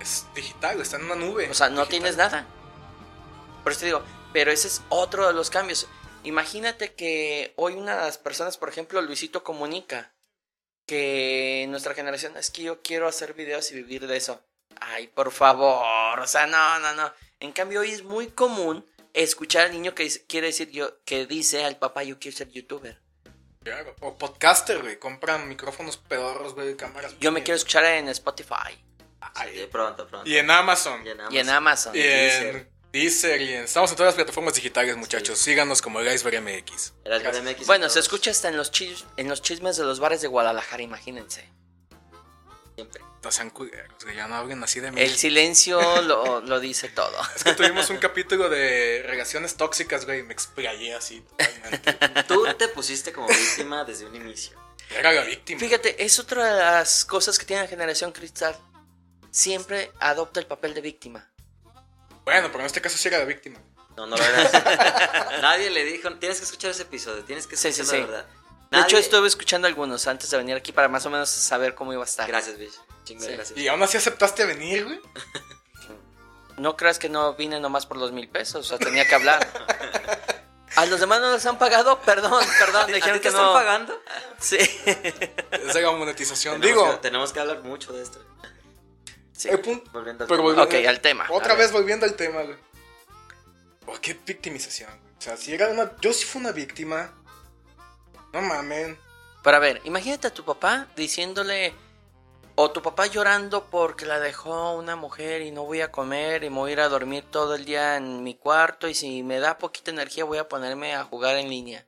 Es digital, está en una nube. O sea, no digital. tienes nada. Por eso te digo, pero ese es otro de los cambios. Imagínate que hoy una de las personas, por ejemplo, Luisito comunica que nuestra generación es que yo quiero hacer videos y vivir de eso. Ay, por favor, o sea, no, no, no. En cambio, hoy es muy común escuchar al niño que quiere decir yo, que dice al papá yo quiero ser youtuber. Claro. O podcaster, güey. Compran micrófonos pedorros, güey, cámaras. Yo me quiero escuchar en Spotify Sí, pronto, pronto. Y en Amazon. Y en y en Amazon. Y en Deezer. Y en... Estamos en todas las plataformas digitales, muchachos. Síganos como el Iceberg MX. El Iceberg MX Bueno, en se escucha hasta en los, chis- en los chismes de los bares de Guadalajara, imagínense. Siempre. No sean culeros, güey. Ya no hablen así de mí. El silencio lo, lo dice todo. Es que tuvimos un capítulo de relaciones tóxicas, güey. y Me explayé así totalmente. Tú te pusiste como víctima desde un inicio. Era la víctima. Fíjate, es otra de las cosas que tiene la generación cristal. Siempre adopta el papel de víctima. Bueno, pero en este caso sí era la víctima. No, no lo eras. [laughs] Nadie le dijo, tienes que escuchar ese episodio, tienes que Sí, escuchar sí, la sí. verdad. De hecho, estuve escuchando algunos antes de venir aquí para más o menos saber cómo iba a estar. Gracias, bitch. Chingo de Sí. gracias. Y aún así aceptaste venir, güey. [laughs] No creas que no vine nomás por los mil pesos, o sea, tenía que hablar. A los demás no les han pagado, perdón, perdón, [laughs] ¿A ti dijeron te que están pagando? Sí. Esa era monetización. Tenemos Digo, que, tenemos que hablar mucho de esto. Sí. el punto. Volviendo al Pero tema. volviendo- Ok, al tema. Otra vez volviendo al tema, güey. Oh, qué victimización, güey. O sea, si era una. Yo sí fui una víctima. No mamen. Pero a ver, imagínate a tu papá diciéndole, o tu papá llorando porque la dejó una mujer y no voy a comer y me voy a ir a dormir todo el día en mi cuarto y si me da poquita energía voy a ponerme a jugar en línea.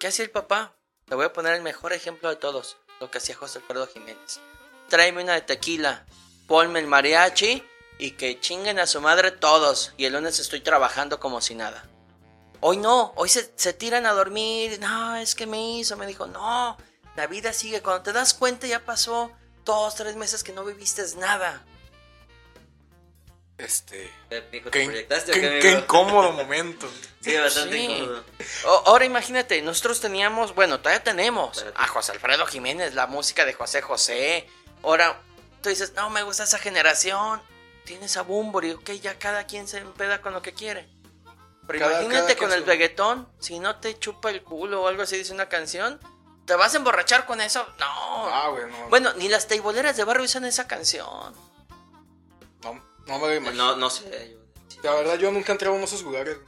¿Qué hacía el papá? Le voy a poner el mejor ejemplo de todos, lo que hacía José Alfredo Jiménez. Tráeme una de tequila, ponme el mariachi y que chinguen a su madre todos y el lunes estoy trabajando como si nada. Hoy no, hoy se, se tiran a dormir. No, es que me hizo, me dijo, no, la vida sigue. Cuando te das cuenta ya pasó dos, tres meses que no viviste nada. Este. ¿Qué, mijo, Qué, ¿Te proyectaste qué- qué, qué amigo? incómodo momento. [laughs] Sí, bastante Sí. incómodo. O- ahora imagínate, nosotros teníamos, bueno, todavía tenemos Espérate. a José Alfredo Jiménez, la música de José José. Ahora, tú dices, no me gusta esa generación. Tienes a Bumburi, ok, ya cada quien se empeda con lo que quiere. Pero Cada- imagínate cada con el reggaetón, si no te chupa el culo o algo así, dice una canción, ¿te vas a emborrachar con eso? No. Ah, güey, no. Bueno, ni las teiboleras de barrio usan esa canción. No, no me lo imagino. No, no sé. La verdad, yo nunca entré a uno de esos lugares.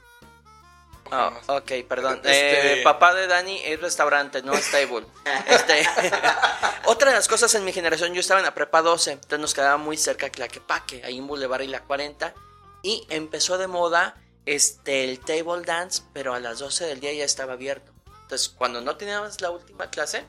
Jamás. ok, perdón. Este- Eh, papá de Dani es restaurante, no es table. [laughs] Este, [laughs] otra de las cosas en mi generación, yo estaba en la prepa 12, entonces nos quedaba muy cerca de Tlaquepaque, ahí en Boulevard y la 40, y empezó de moda este, el table dance, pero a las 12 del día ya estaba abierto. Entonces, cuando no teníamos la última clase,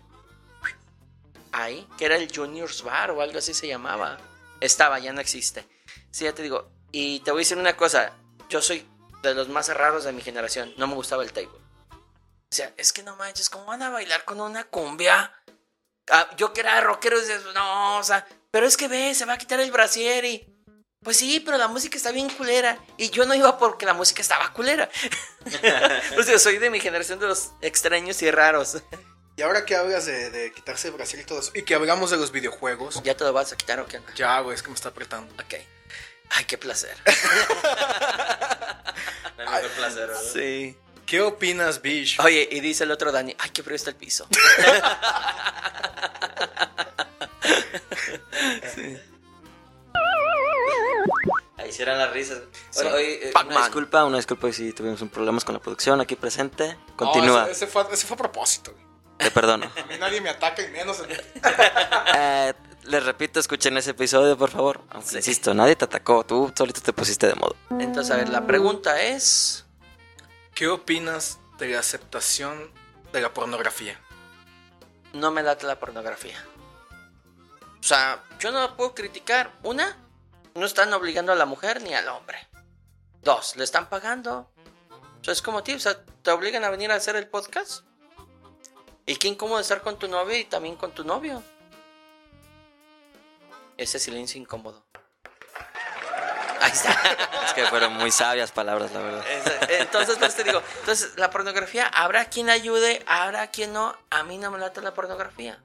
ahí, que era el Juniors Bar o algo así se llamaba, estaba, ya no existe. Sí, ya te digo, y te voy a decir una cosa, yo soy de los más raros de mi generación. No me gustaba el table. O sea, es que no manches, ¿cómo van a bailar con una cumbia? Ah, yo que era rockero, no, o sea, pero es que ve, se va a quitar el brasier y... Pues sí, pero la música está bien culera. Y yo no iba porque la música estaba culera. [laughs] o sea, soy de mi generación de los extraños y raros. Y ahora que hablas de, de quitarse el Brasil y todo eso, y que hablamos de los videojuegos, ¿Ya te lo vas a quitar o qué ya, güey, es que me está apretando. Ok. Ay, qué placer. [laughs] [laughs] Mejor placer, ¿verdad? Sí. ¿Qué opinas, Bish? Oye, y dice el otro Dani, ay, qué frío está el piso. Sí eran las risas. Sí. Eh, una disculpa, una disculpa si tuvimos un problemas con la producción aquí presente. No, Continúa, ese, ese fue, ese fue a propósito, güey. te perdono. [laughs] A mí nadie me ataca y menos. [laughs] Eh, les repito, escuchen ese episodio, por favor. Aunque insisto, nadie te atacó, tú solito te pusiste de modo. Entonces, a ver, la pregunta es... ¿Qué opinas de la aceptación de la pornografía? no me late la pornografía. O sea, yo no la puedo criticar. Una, no están obligando a la mujer ni al hombre. Dos, le están pagando. O sea, es como tío, o sea, te obligan a venir a hacer el podcast. Y qué incómodo estar con tu novio y también con tu novio. Ese silencio incómodo. Ahí está. [laughs] Es que fueron muy sabias palabras, la verdad. Es- Entonces, pues te digo, entonces la pornografía, habrá quien ayude, habrá quien no. A mí no me lata la pornografía.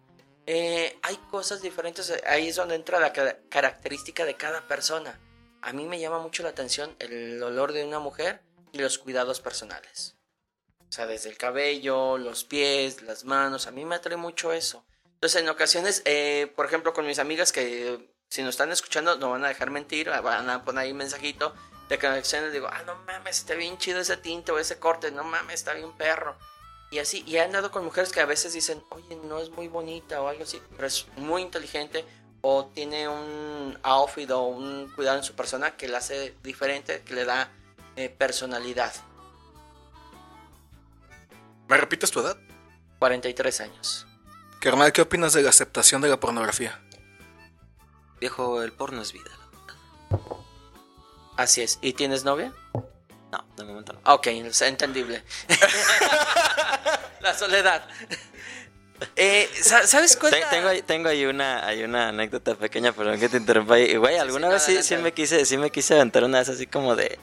Eh, hay cosas diferentes, eh, ahí es donde entra la ca- característica de cada persona. A mí me llama mucho la atención el olor de una mujer y los cuidados personales. O sea, desde el cabello, los pies, las manos, a mí me atrae mucho eso. Entonces, en ocasiones, eh, por ejemplo, con mis amigas que si nos están escuchando no van a dejar mentir, van a poner ahí un mensajito de ocasiones digo, ah, no mames, está bien chido ese tinte o ese corte, no mames, está bien perro. Y así, y he andado con mujeres que a veces dicen, oye, no es muy bonita o algo así, pero es muy inteligente o tiene un outfit o un cuidado en su persona que la hace diferente, que le da eh, personalidad. ¿Me repites tu edad? 43 años. Carnal, ¿qué opinas de la aceptación de la pornografía? Viejo, el porno es vida. Así es. ¿Y tienes novia? No, de momento no. Ok, es entendible. [laughs] la soledad. [laughs] Eh, sa- ¿Sabes cuál? Te- Tengo, ahí- tengo ahí una, hay una anécdota pequeña, perdón que te interrumpa. Y, güey, alguna sí, vez no, sí, me quise, sí me quise aventar una vez así como de.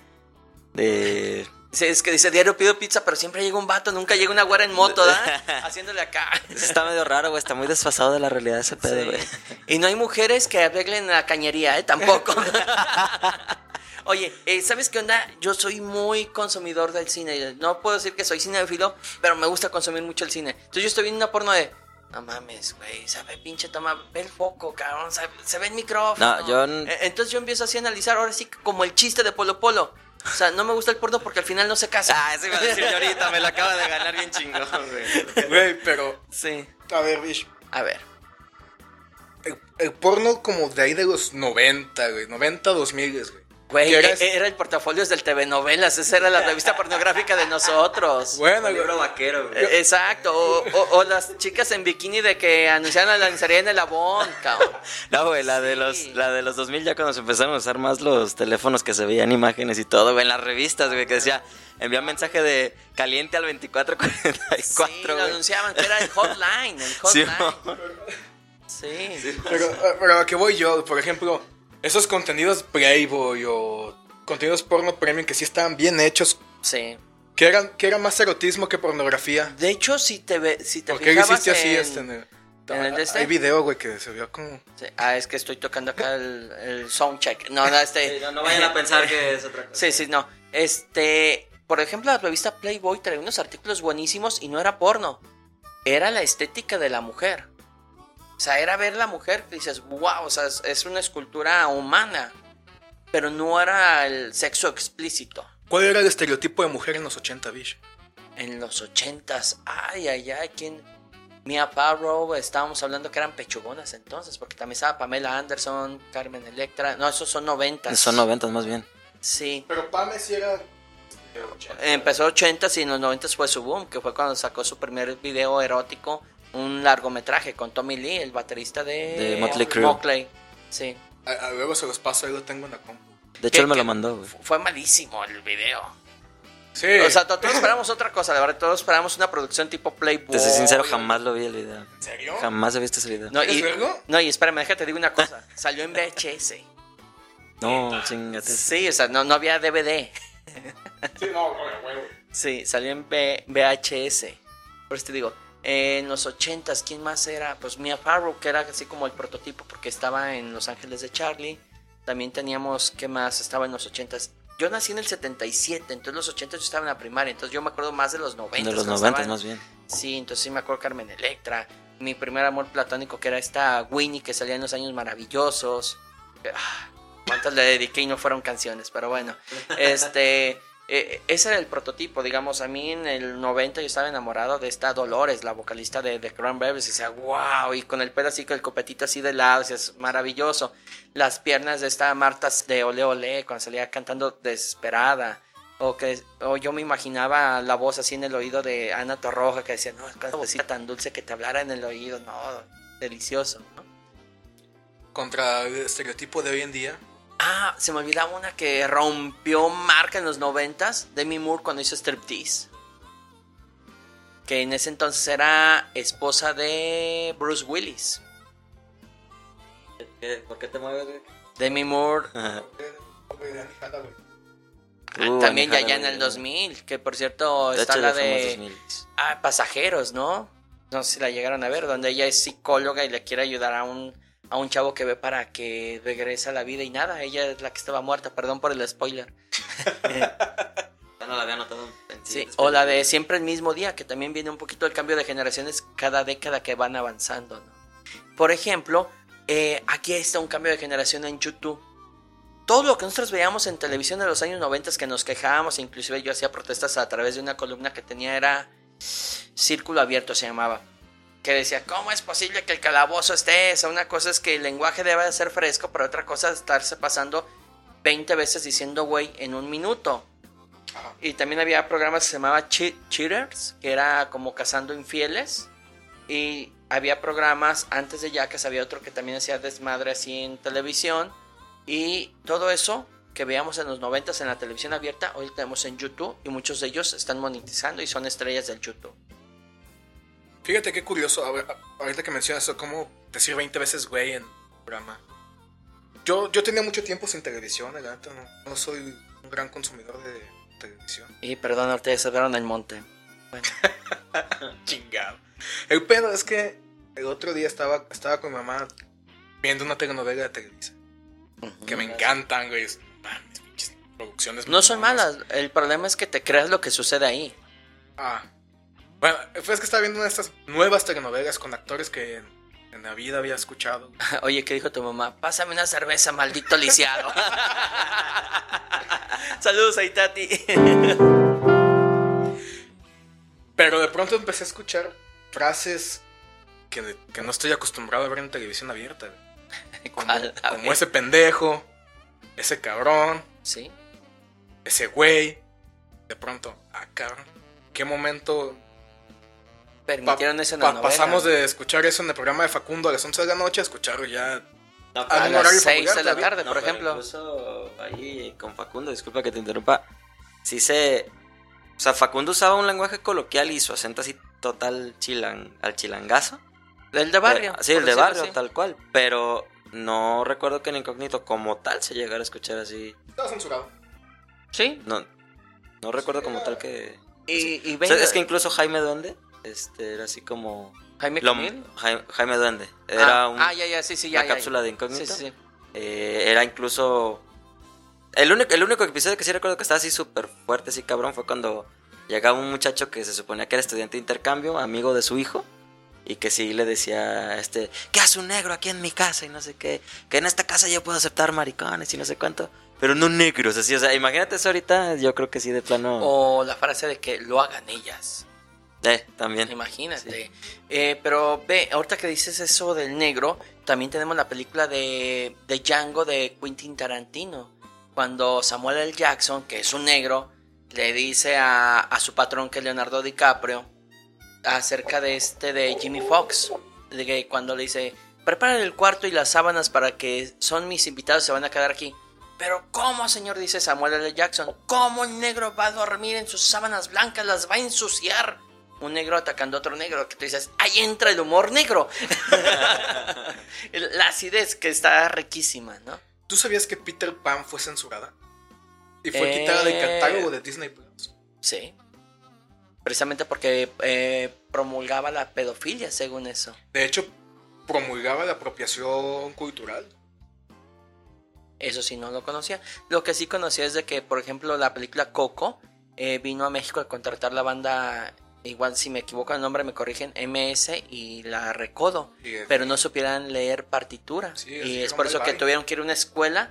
De. Sí, es que dice diario pido pizza, pero siempre llega un vato, nunca llega una güera en moto, ¿verdad? [laughs] Haciéndole acá. Está medio raro, güey. Está muy desfasado de la realidad ese pedo, güey. Y no hay mujeres que arreglen la cañería, ¿eh? Tampoco. [laughs] Oye, eh, ¿sabes qué onda? Yo soy muy consumidor del cine. No puedo decir que soy cinéfilo, pero me gusta consumir mucho el cine. Entonces yo estoy viendo una porno de... No mames, güey, sabe pinche toma, ve el foco, cabrón, se, se ve el micrófono. No, yo Eh, Entonces yo empiezo así a analizar, ahora sí, como el chiste de Polo Polo. O sea, no me gusta el porno porque al final no se casa. Ah, eso iba a decir yo ahorita. Me lo acaba de ganar bien chingón, güey. Güey, pero. Sí. A ver, bicho. A ver. El, el porno como de ahí de los 90, güey. 90, 2000, güey. Güey, ¿Qué e- eres? era el portafolio del TV Novelas, esa era la revista pornográfica de nosotros. [laughs] Bueno, El güey. libro vaquero, güey. Eh, Exacto, o, o- o las chicas en bikini de que anunciaban la lanzaría en el Avon, [laughs] cabrón. No, güey, la de los, Sí. la de los 2000 ya cuando se empezaron a usar más los teléfonos que se veían imágenes y todo, güey, en las revistas, güey, que decía, envía mensaje de caliente al 2444, Sí, lo güey. anunciaban que era el hotline, el [laughs] Sí, hotline. Sí, Pero, ah, pero a qué voy yo, por ejemplo, esos contenidos Playboy o contenidos porno premium que sí estaban bien hechos, sí. que eran, que era más erotismo que pornografía. De hecho, si te, ve, si te ¿Por qué hiciste así en- este? en el- en el de este? Hay video, güey, que se vio como... Sí, Ah, es que estoy tocando acá el, el soundcheck. No, no, este... Sí, no, no vayan a pensar que es otra cosa. Sí, sí, no. Este, por ejemplo, la revista Playboy traía unos artículos buenísimos y no era porno. Era la estética de la mujer. O sea, era ver la mujer que dices, wow, o sea, es, es una escultura humana. Pero no era el sexo explícito. ¿Cuál era el estereotipo de mujer en los 80, bicho? En los ochentas, ay, ay, ay, ¿quién? Mia Farrow, estábamos hablando que eran pechugonas entonces, porque también estaba Pamela Anderson, Carmen Electra. No, esos son noventas. Son noventas más bien. Sí. Pero Pame sí era... Empezó 80 y en los 90 fue su boom, que fue cuando sacó su primer video erótico, un largometraje con Tommy Lee, el baterista de, De Motley Crue. Motley. Sí. A, a luego se los paso, ahí lo tengo en la compu. De ¿Qué- hecho, él me lo mandó, güey. Fu- Fue malísimo el video. Sí. O sea, to- todos esperamos otra cosa, la verdad, todos esperamos una producción tipo Playboy. Te soy sincero, jamás lo vi el video. ¿En serio? Jamás he visto ese video. No, ¿Eres y, vergo? no, y espérame, déjate digo una cosa. [laughs] Salió en VHS. No, chingate. Sí, o sea, no, no había DVD. Sí, no, güey, güey. Sí, salió en V- VHS. Por eso te digo, eh, en los 80s, ¿quién más era? Pues Mia Farrow, que era así como el prototipo, porque estaba en Los Ángeles de Charlie. También teníamos, ¿qué más? Estaba en los 80s. Yo nací en el 77, entonces los 80 yo estaba en la primaria, entonces yo me acuerdo más de los 90. De los cuando noventas estaban- más bien. Sí, entonces sí me acuerdo Carmen Electra. Mi primer amor platónico que era esta Winnie que salía en los años maravillosos. Ah, ¿Cuántas le dediqué y no fueron canciones? Pero bueno, [laughs] este, eh, ese era el prototipo, digamos. A mí en el 90 yo estaba enamorado de esta Dolores, la vocalista de The Cranberries. Y decía, wow, y con el pelo así, con el copetito así de lado, es maravilloso. Las piernas de esta Marta de Ole Ole, cuando salía cantando desesperada. O que o yo me imaginaba la voz así en el oído de Ana Torroja que decía, no, es una vocecita tan dulce que te hablara en el oído, no, delicioso, ¿no? Contra el estereotipo de hoy en día, Ah, se me olvidaba una que rompió marca en los noventas. Demi Moore cuando hizo Striptease. Que en ese entonces era esposa de Bruce Willis. ¿Qué- ¿Por qué te mueves, güey? Demi Moore ah, Uh, también ya, ya en el Hathaway. 2000. Que por cierto De está hecho, la de 2000. ah, Pasajeros, ¿no? No sé si la llegaron a ver. Donde ella es psicóloga y le quiere ayudar a un, a un chavo que ve para que regrese a la vida y nada. Ella es la que estaba muerta. Perdón por el spoiler. [laughs] Ya no la había notado. en Sí, o la de siempre el mismo día, que también viene un poquito el cambio de generaciones cada década que van avanzando. ¿no? Por ejemplo, eh, aquí está un cambio de generación en YouTube. Todo lo que nosotros veíamos en televisión de los años 90 que nos quejábamos, inclusive yo hacía protestas a través de una columna que tenía, era Círculo Abierto se llamaba. Que decía, ¿cómo es posible que el calabozo esté eso? Una cosa es que el lenguaje debe de ser fresco, pero otra cosa es estarse pasando 20 veces diciendo güey en un minuto. Y también había programas que se llamaba Che- Cheaters, que era como cazando infieles. Y había programas antes de Jackass, había otro que también hacía desmadre así en televisión. Y todo eso que veíamos en los 90 en la televisión abierta, hoy lo tenemos en YouTube y muchos de ellos están monetizando y son estrellas del YouTube. Fíjate qué curioso, ahorita que mencionas eso, cómo decir 20 veces güey en programa. Yo, yo tenía mucho tiempo sin televisión, la neta, no, no soy un gran consumidor de televisión. Y perdón, ustedes se vieron el monte. Bueno, [laughs] Chingado. El pedo es que el otro día estaba, estaba con mi mamá viendo una telenovela de Televisa. Que me encantan, güey. mames, producciones. no son mamonas. malas, el problema es que te creas lo que sucede ahí. Ah. Bueno, pues es que estaba viendo una de estas nuevas telenovelas con actores que en, la vida había escuchado. [laughs] Oye, ¿qué dijo tu mamá? Pásame una cerveza, maldito lisiado. [laughs] Saludos a Itati. Pero de pronto empecé a escuchar frases que, que no estoy acostumbrado a ver en televisión abierta. [laughs] Como, como ese pendejo, ese cabrón, Sí. ese güey. De pronto, ah, cabrón. ¿Qué momento pa- Permitieron eso en pa- la novela. pasamos de escuchar eso en el programa de Facundo a las 11 de la noche a escucharlo ya No, a a las horario 6 familiar de la tarde, No, por ejemplo. Incluso ahí con Facundo, disculpa que te interrumpa. Sí se. O sea, Facundo usaba un lenguaje coloquial y su acento así total chilan, al chilangazo. El de barrio. Pero- sí, por el de barrio, así. tal cual. Pero no recuerdo que en Incógnito como tal se llegara a escuchar así. Estaba censurado. Sí. No, no recuerdo como tal que. Y, y O sea, venga, es que incluso Jaime Duende este, era así como. Jaime lo-. Jaime, Jaime Duende. Era ah, un, ah, ya, ya, sí, sí, ya. una ya, cápsula de incógnito. Sí. Eh, era incluso. El único, el único episodio que sí recuerdo que estaba así súper fuerte, así cabrón, fue cuando llegaba un muchacho que se suponía que era estudiante de intercambio, amigo de su hijo, y que sí le decía, este, ¿qué hace un negro aquí en mi casa? Y no sé qué, que en esta casa yo puedo aceptar maricones y no sé cuánto, pero no negros, así, o sea, imagínate eso ahorita, yo creo que sí, de plano. O la frase de que lo hagan ellas. Eh, también. Imagínate. Eh, pero ve, ahorita que dices eso del negro, también tenemos la película de, de Django de Quentin Tarantino. Cuando Samuel L. Jackson, que es un negro, le dice a, a su patrón que es Leonardo DiCaprio acerca de este de Jimmy Fox. De que cuando le dice, prepara el cuarto y las sábanas para que son mis invitados, se van a quedar aquí. Pero ¿cómo, señor? Dice Samuel L. Jackson. ¿Cómo el negro va a dormir en sus sábanas blancas? Las va a ensuciar. Un negro atacando a otro negro. Que tú dices, ahí entra el humor negro. [laughs] la acidez que está riquísima, ¿no? ¿Tú sabías que Peter Pan fue censurada? Y fue Eh, quitada del catálogo de Disney Plus. Sí. Precisamente porque eh, promulgaba la pedofilia, según eso. De hecho, promulgaba la apropiación cultural. Eso sí, no lo conocía. Lo que sí conocía es de que, por ejemplo, la película Coco eh, vino a México a contratar la banda, igual si me equivoco el nombre me corrigen, MS y la Recodo, pero no supieran leer partitura. Sí, y es por eso que tuvieron que ir a una escuela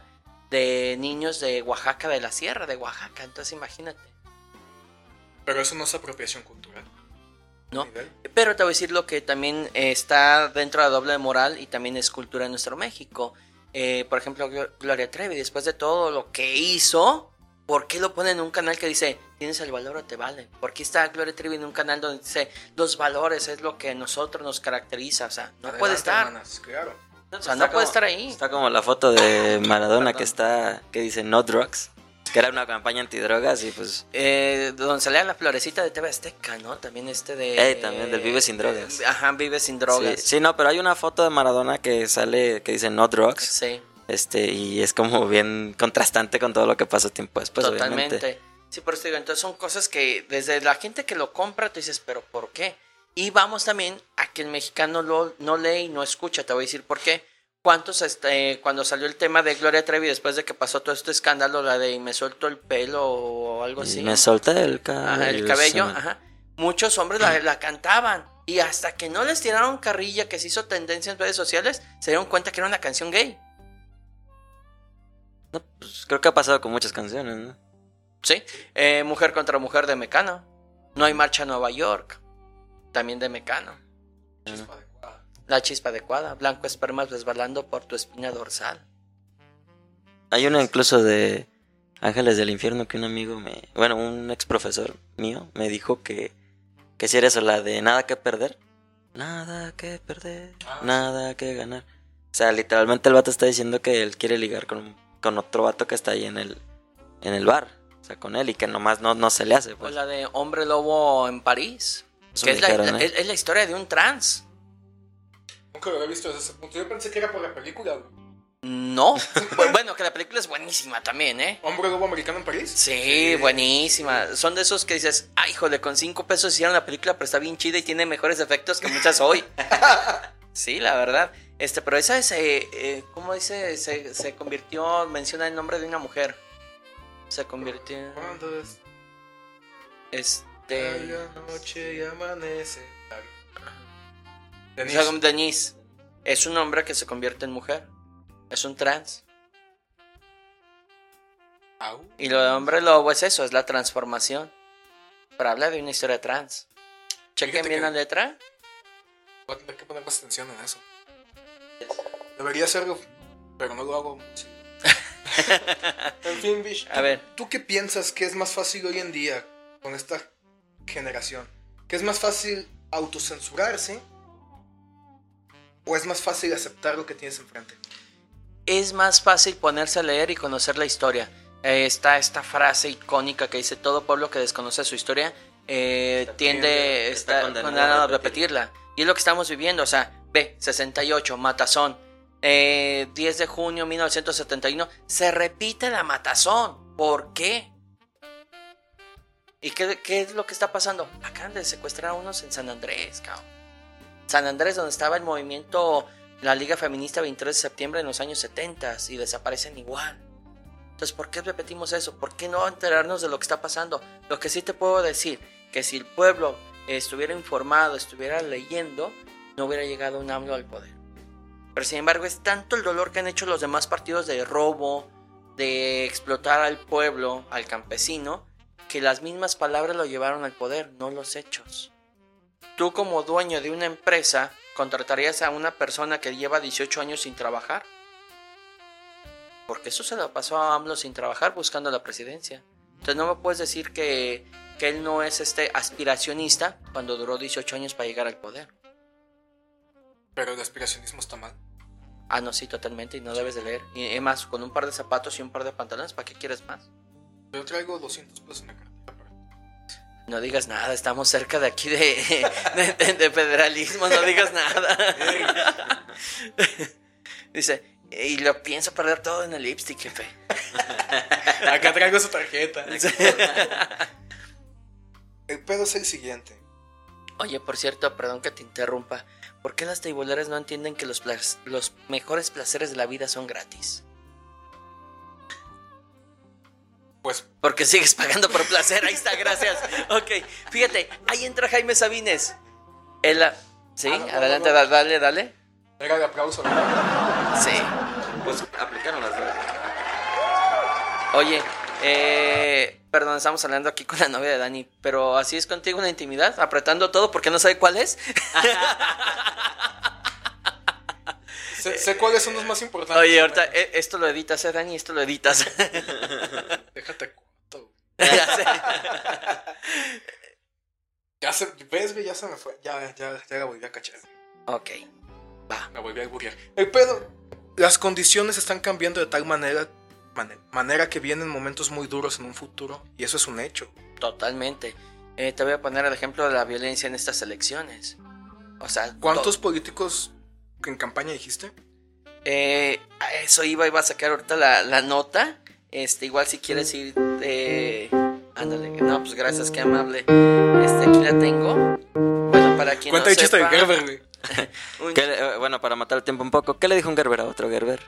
de niños de Oaxaca, de la sierra de Oaxaca. Entonces imagínate. Pero eso no es apropiación cultural. ¿no? Pero te voy a decir lo que también eh, está dentro de la doble moral y también es cultura en nuestro México. Eh, por ejemplo, Glo- Gloria Trevi, después de todo lo que hizo, ¿por qué lo pone en un canal que dice, tienes el valor o te vale? ¿Por qué está Gloria Trevi en un canal donde dice, los valores es lo que a nosotros nos caracteriza? O sea, no Adelante, puede estar. hermanas, claro. O sea, Está no puede estar ahí. Está como la foto de Maradona Perdón. que está, que dice no drugs, que era una campaña antidrogas y pues Eh, donde salía la florecita de TV Azteca, ¿no? También este de... Eh, también del Vive sin drogas. eh, Ajá, Vive sin drogas. Sí, sí, no, pero hay una foto de Maradona que sale que dice no drugs, Sí, este y es como bien contrastante con todo lo que pasó tiempo después, totalmente. obviamente. Sí, por eso digo, entonces son cosas que desde la gente que lo compra, tú dices, pero ¿por qué? Y vamos también a que el mexicano lo, no lee y no escucha, te voy a decir por qué. ¿Cuántos, este, cuando salió el tema de Gloria Trevi, después de que pasó todo este escándalo, la de y me suelto el pelo o algo así? Y me solté el cabello. Ajá, el cabello, sí. ajá. Muchos hombres la, la cantaban. Y hasta que no les tiraron carrilla, que se hizo tendencia en redes sociales, se dieron cuenta que era una canción gay. No, pues, creo que ha pasado con muchas canciones, ¿no? ¿Sí? Eh, mujer contra mujer de Mecano. No hay marcha a Nueva York. También de Mecano. Chispa adecuada. La chispa adecuada. Blanco espermas resbalando por tu espina dorsal. Hay una incluso de Ángeles del Infierno que un amigo me, bueno, un ex profesor mío me dijo que que si era eso la de nada que perder, nada que perder, Ah, nada que ganar. O sea, literalmente el vato está diciendo que él quiere ligar con, con otro vato que está ahí en el en el bar, o sea, con él y que nomás no, no se le hace, O pues. la de Hombre Lobo en París. Que es la, ¿eh? es- es la historia de un trans. Nunca lo había visto desde ese punto. Yo pensé que era por la película, güey. No. [laughs] Bueno, que la película es buenísima también, ¿eh? ¿Hombre lobo americano en París? Sí, buenísima. Son de esos que dices, ay, híjole, con cinco pesos hicieron la película, pero está bien chida y tiene mejores efectos que muchas hoy. [laughs] sí, la verdad. Este, pero esa es, eh, ¿cómo dice? Se, se convirtió, menciona el nombre de una mujer. Se convirtió, ¿Cuándo es este... noche y amanece? o Denise. sea, Denise. Es un hombre que se convierte en mujer. Es un trans. Au. Y lo de hombre lobo es eso, es la transformación. Pero habla de una historia trans. Chequen bien que- la letra. Voy a tener que poner más atención en eso. Debería hacerlo, pero no lo hago. Sí. [laughs] en fin, Bish. A ver. ¿Tú qué piensas que es más fácil hoy en día con esta generación? ¿Que es más fácil autocensurarse? ¿O es más fácil aceptar lo que tienes enfrente? es más fácil ponerse a leer y conocer la historia. Eh, está esta frase icónica que dice todo pueblo que desconoce su historia eh, Está- tiende está está condenado condenado a a repetirla. Y es lo que estamos viviendo. O sea, ve, 68, Matazón. Eh, 10 de junio 1971. Se repite la Matazón. ¿Por qué? ¿Y qué, qué es lo que está pasando? Acaban de secuestrar a unos en San Andrés, cabrón. San Andrés, donde estaba el movimiento, la Liga Feminista 23 de septiembre en los años 70 y desaparecen igual. Entonces, ¿por qué repetimos eso? ¿Por qué no enterarnos de lo que está pasando? Lo que sí te puedo decir, que si el pueblo estuviera informado, estuviera leyendo, no hubiera llegado un AMLO al poder. Pero sin embargo, es tanto el dolor que han hecho los demás partidos de robo, de explotar al pueblo, al campesino, que las mismas palabras lo llevaron al poder, no los hechos. Tú como dueño de una empresa, ¿contratarías a una persona que lleva 18 años sin trabajar? Porque eso se lo pasó a AMLO sin trabajar buscando la presidencia. Entonces no me puedes decir que, que él no es este aspiracionista cuando duró 18 años para llegar al poder. Pero el aspiracionismo está mal. Ah, no, sí, totalmente, y no debes de leer. Y es más, con un par de zapatos y un par de pantalones, ¿para qué quieres más? Yo traigo 200 pesos en la cartera. pero- No digas nada, estamos cerca de aquí de, [laughs] de, de- de federalismo, no digas nada. [laughs] Dice, y lo pienso perder todo en el lipstick, jefe. [laughs] Acá traigo su tarjeta. El pedo es el siguiente. Oye, por cierto, perdón que te interrumpa. ¿Por qué las teiboleras no entienden que los, los mejores placeres de la vida son gratis? Pues Porque sigues pagando por placer, ahí está, gracias. Ok, fíjate, ahí entra Jaime Sabines. Ah, sí, Ah, no, adelante, no, no. da- dale, dale. era el aplauso. Sí. Pues aplicaron las. Oye, eh, perdón, estamos hablando aquí con la novia de Dani, pero así es contigo en la intimidad, apretando todo porque no sabe cuál es. [laughs] Sé, sé cuáles son los más importantes. Oye, ahorita eh, esto lo editas, eh, Dani, esto lo editas. [laughs] Déjate cuento. [laughs] Ya sé. Ya se, ves, güey, ya se me fue. Ya, ya, ya la volví a cachar. ok, Va. Me volví a alburear. El pedo, las condiciones están cambiando de tal manera, mane- manera que vienen momentos muy duros en un futuro. Y eso es un hecho. Totalmente. Eh, te voy a poner el ejemplo de la violencia en estas elecciones. O sea, ¿Cuántos to- políticos en campaña dijiste? Eh, a eso iba, iba a sacar ahorita la, la nota. Este, igual si quieres ir. Eh, ándale, no, pues gracias, qué amable. Este, aquí la tengo. Bueno, para quien Cuenta no el chiste de sepa, Gerber, güey. [laughs] un- ¿Qué le- eh, bueno, para matar el tiempo un poco, ¿qué le dijo un Gerber a otro Gerber?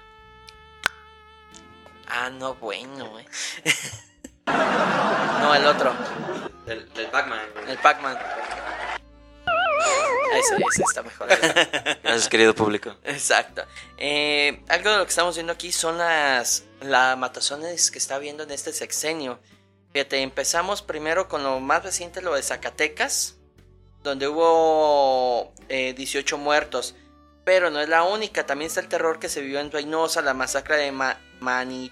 Ah, no, bueno, eh. [laughs] no, el otro, Del, del Pac-Man. el Pac-Man. Ese, ese está mejor. Gracias, querido público. Exacto. Eh, algo de lo que estamos viendo aquí son las la matazones que está habiendo en este sexenio. Fíjate, empezamos primero con lo más reciente, lo de Zacatecas, donde hubo eh, 18 muertos. Pero no es la única, también está el terror que se vivió en Reynosa, la masacre de Ma- Mani-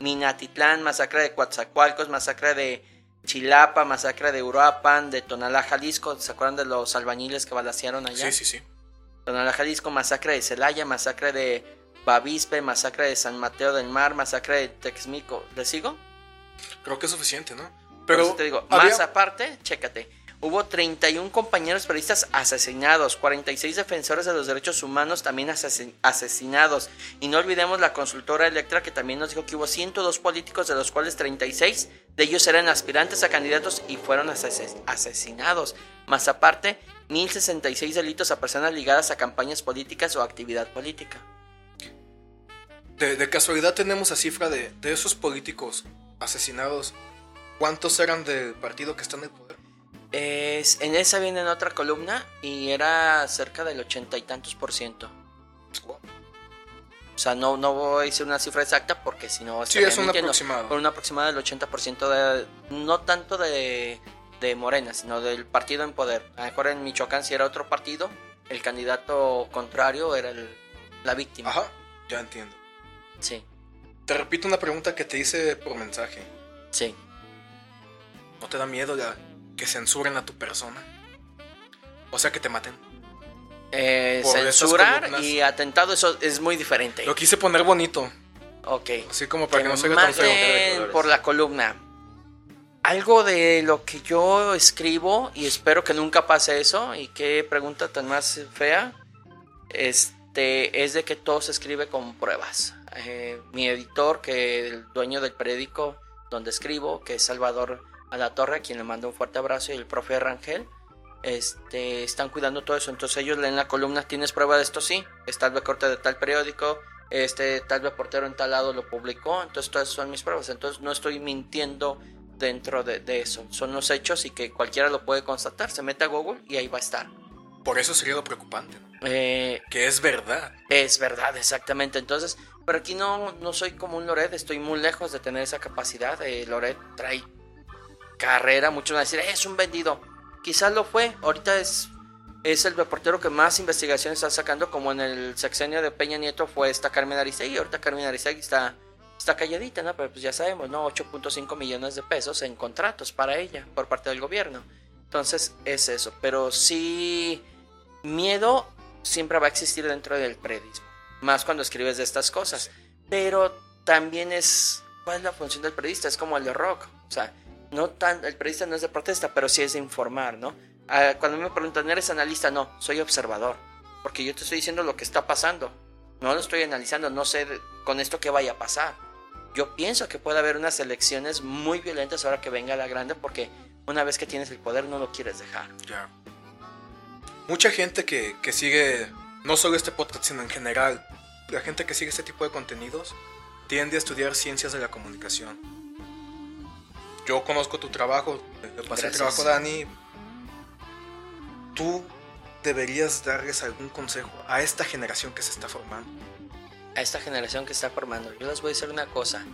Minatitlán, masacre de Coatzacoalcos, masacre de Chilapa, masacre de Uruapan, de Tonalá, Jalisco. ¿Se acuerdan de los albañiles que balacearon allá? Sí, sí, sí. Tonalá, Jalisco, masacre de Celaya, masacre de Bavispe, masacre de San Mateo del Mar, masacre de Texmico. ¿Le sigo? Creo que es suficiente, ¿no? Pero te digo, había- más aparte, chécate. Hubo 31 compañeros periodistas asesinados, 46 defensores de los derechos humanos también asesin- asesinados. Y no olvidemos la consultora Electra que también nos dijo que hubo 102 políticos, de los cuales 36 de ellos eran aspirantes a candidatos y fueron ases- asesinados. Más aparte, 1066 delitos a personas ligadas a campañas políticas o actividad política. de, de casualidad tenemos la cifra de, de esos políticos asesinados. ¿Cuántos eran del partido que está en el poder? Es, en esa viene en otra columna y era cerca del ochenta y tantos por ciento. O sea, no, no voy a decir una cifra exacta porque si no... Sí, es un aproximado. Por un aproximado del 80% de... No tanto de, de Morena, sino del partido en poder. A lo mejor en Michoacán si era otro partido, el candidato contrario era el- la víctima. Ajá, ya entiendo. Sí, Te repito una pregunta que te hice por mensaje. sí. ¿No te da miedo la- que censuren a tu persona? O sea, que te maten. Eh, censurar y atentado, eso es muy diferente. Lo quise poner bonito, Ok. así como para que no se vea tan feo. por la columna. Algo de lo que yo escribo y espero que nunca pase eso y qué pregunta tan más fea este es de que todo se escribe con pruebas. Eh, mi editor, que el dueño del periódico donde escribo, que es Salvador Alatorre, a quien le mando un fuerte abrazo, y el profe Rangel, este, están cuidando todo eso. Entonces ellos leen la columna, ¿tienes prueba de esto? Sí, está el recorte de tal periódico, este tal reportero en tal lado lo publicó, entonces todas son mis pruebas. Entonces no estoy mintiendo dentro de, de eso. Son los hechos y que cualquiera lo puede constatar. Se mete a Google y ahí va a estar. Por eso sería lo preocupante, ¿no? Eh, Que es verdad. es verdad, exactamente. Entonces, pero aquí no, no soy como un Loret, estoy muy lejos de tener esa capacidad. Eh, Loret trae carrera, muchos van a decir, "Eh, es un vendido. Quizás lo fue, ahorita es, es el reportero que más investigaciones está sacando, como en el sexenio de Peña Nieto fue esta Carmen Aristegui. Ahorita Carmen Aristegui está, está calladita, ¿no? Pero pues ya sabemos, ¿no? 8.5 millones de pesos en contratos para ella por parte del gobierno. Entonces es eso, pero sí, miedo siempre va a existir dentro del periodismo, más cuando escribes de estas cosas. Pero también es, ¿cuál es la función del periodista? Es como el de rock, o sea, no tan, el periodista no es de protesta, pero sí es de informar, ¿no? Ah, cuando me preguntan, ¿eres analista? No, soy observador, porque yo te estoy diciendo lo que está pasando, no lo estoy analizando, no sé con esto qué vaya a pasar. Yo pienso que puede haber unas elecciones muy violentas ahora que venga la grande, porque una vez que tienes el poder no lo quieres dejar. Ya. Mucha gente que, que sigue, no solo este podcast, sino en general, la gente que sigue este tipo de contenidos, tiende a estudiar ciencias de la comunicación. Yo conozco tu trabajo, le pasé el trabajo Dani. Tú deberías darles algún consejo a esta generación que se está formando. a esta generación que está formando. Yo les voy a decir una cosa.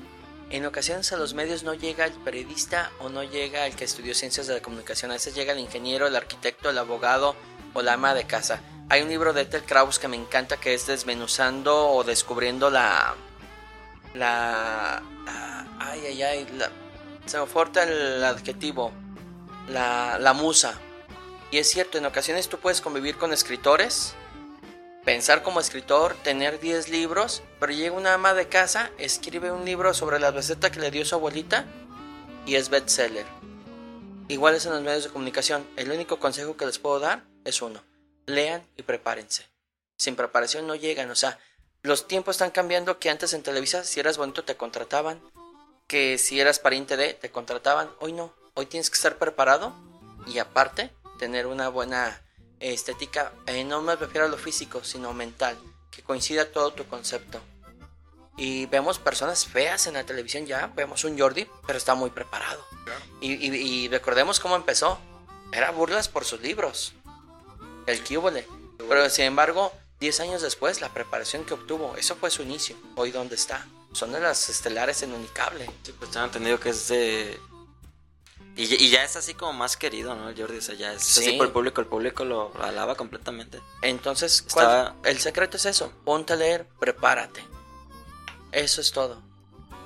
En ocasiones a los medios no llega el periodista o no llega el que estudió ciencias de la comunicación. A veces llega el ingeniero, el arquitecto, el abogado o la ama de casa. Hay un libro de Ethel Kraus que me encanta que es desmenuzando o descubriendo la... La... la- ay, ay, ay. la- se falta el adjetivo. La, la musa. Y es cierto, en ocasiones tú puedes convivir con escritores pensar como escritor, tener 10 libros, pero llega una ama de casa, escribe un libro sobre la receta que le dio su abuelita y es bestseller. Igual es en los medios de comunicación. El único consejo que les puedo dar es uno. Lean y prepárense. Sin preparación no llegan. O sea, los tiempos están cambiando que antes en Televisa si eras bonito te contrataban. Que si eras pariente de te contrataban. Hoy no. Hoy tienes que estar preparado y aparte tener una buena estética. eh, no me refiero a lo físico, sino mental. Que coincida todo tu concepto. Y vemos personas feas en la televisión ya. Vemos un Jordi, pero está muy preparado. Y, y- y recordemos cómo empezó. Era burlas por sus libros. El Cúbole. Pero sin embargo, 10 años después, la preparación que obtuvo, eso fue su inicio. Hoy, ¿dónde está? Son de las estelares en Unicable. Sí, pues tengo entendido que es de... Y, ya- y ya es así como más querido, ¿no? El Jordi, o sea, ya es así Sí. por el público, el público lo alaba completamente. Entonces, ¿cuál- Está- el secreto es eso. Ponte a leer, prepárate. Eso es todo.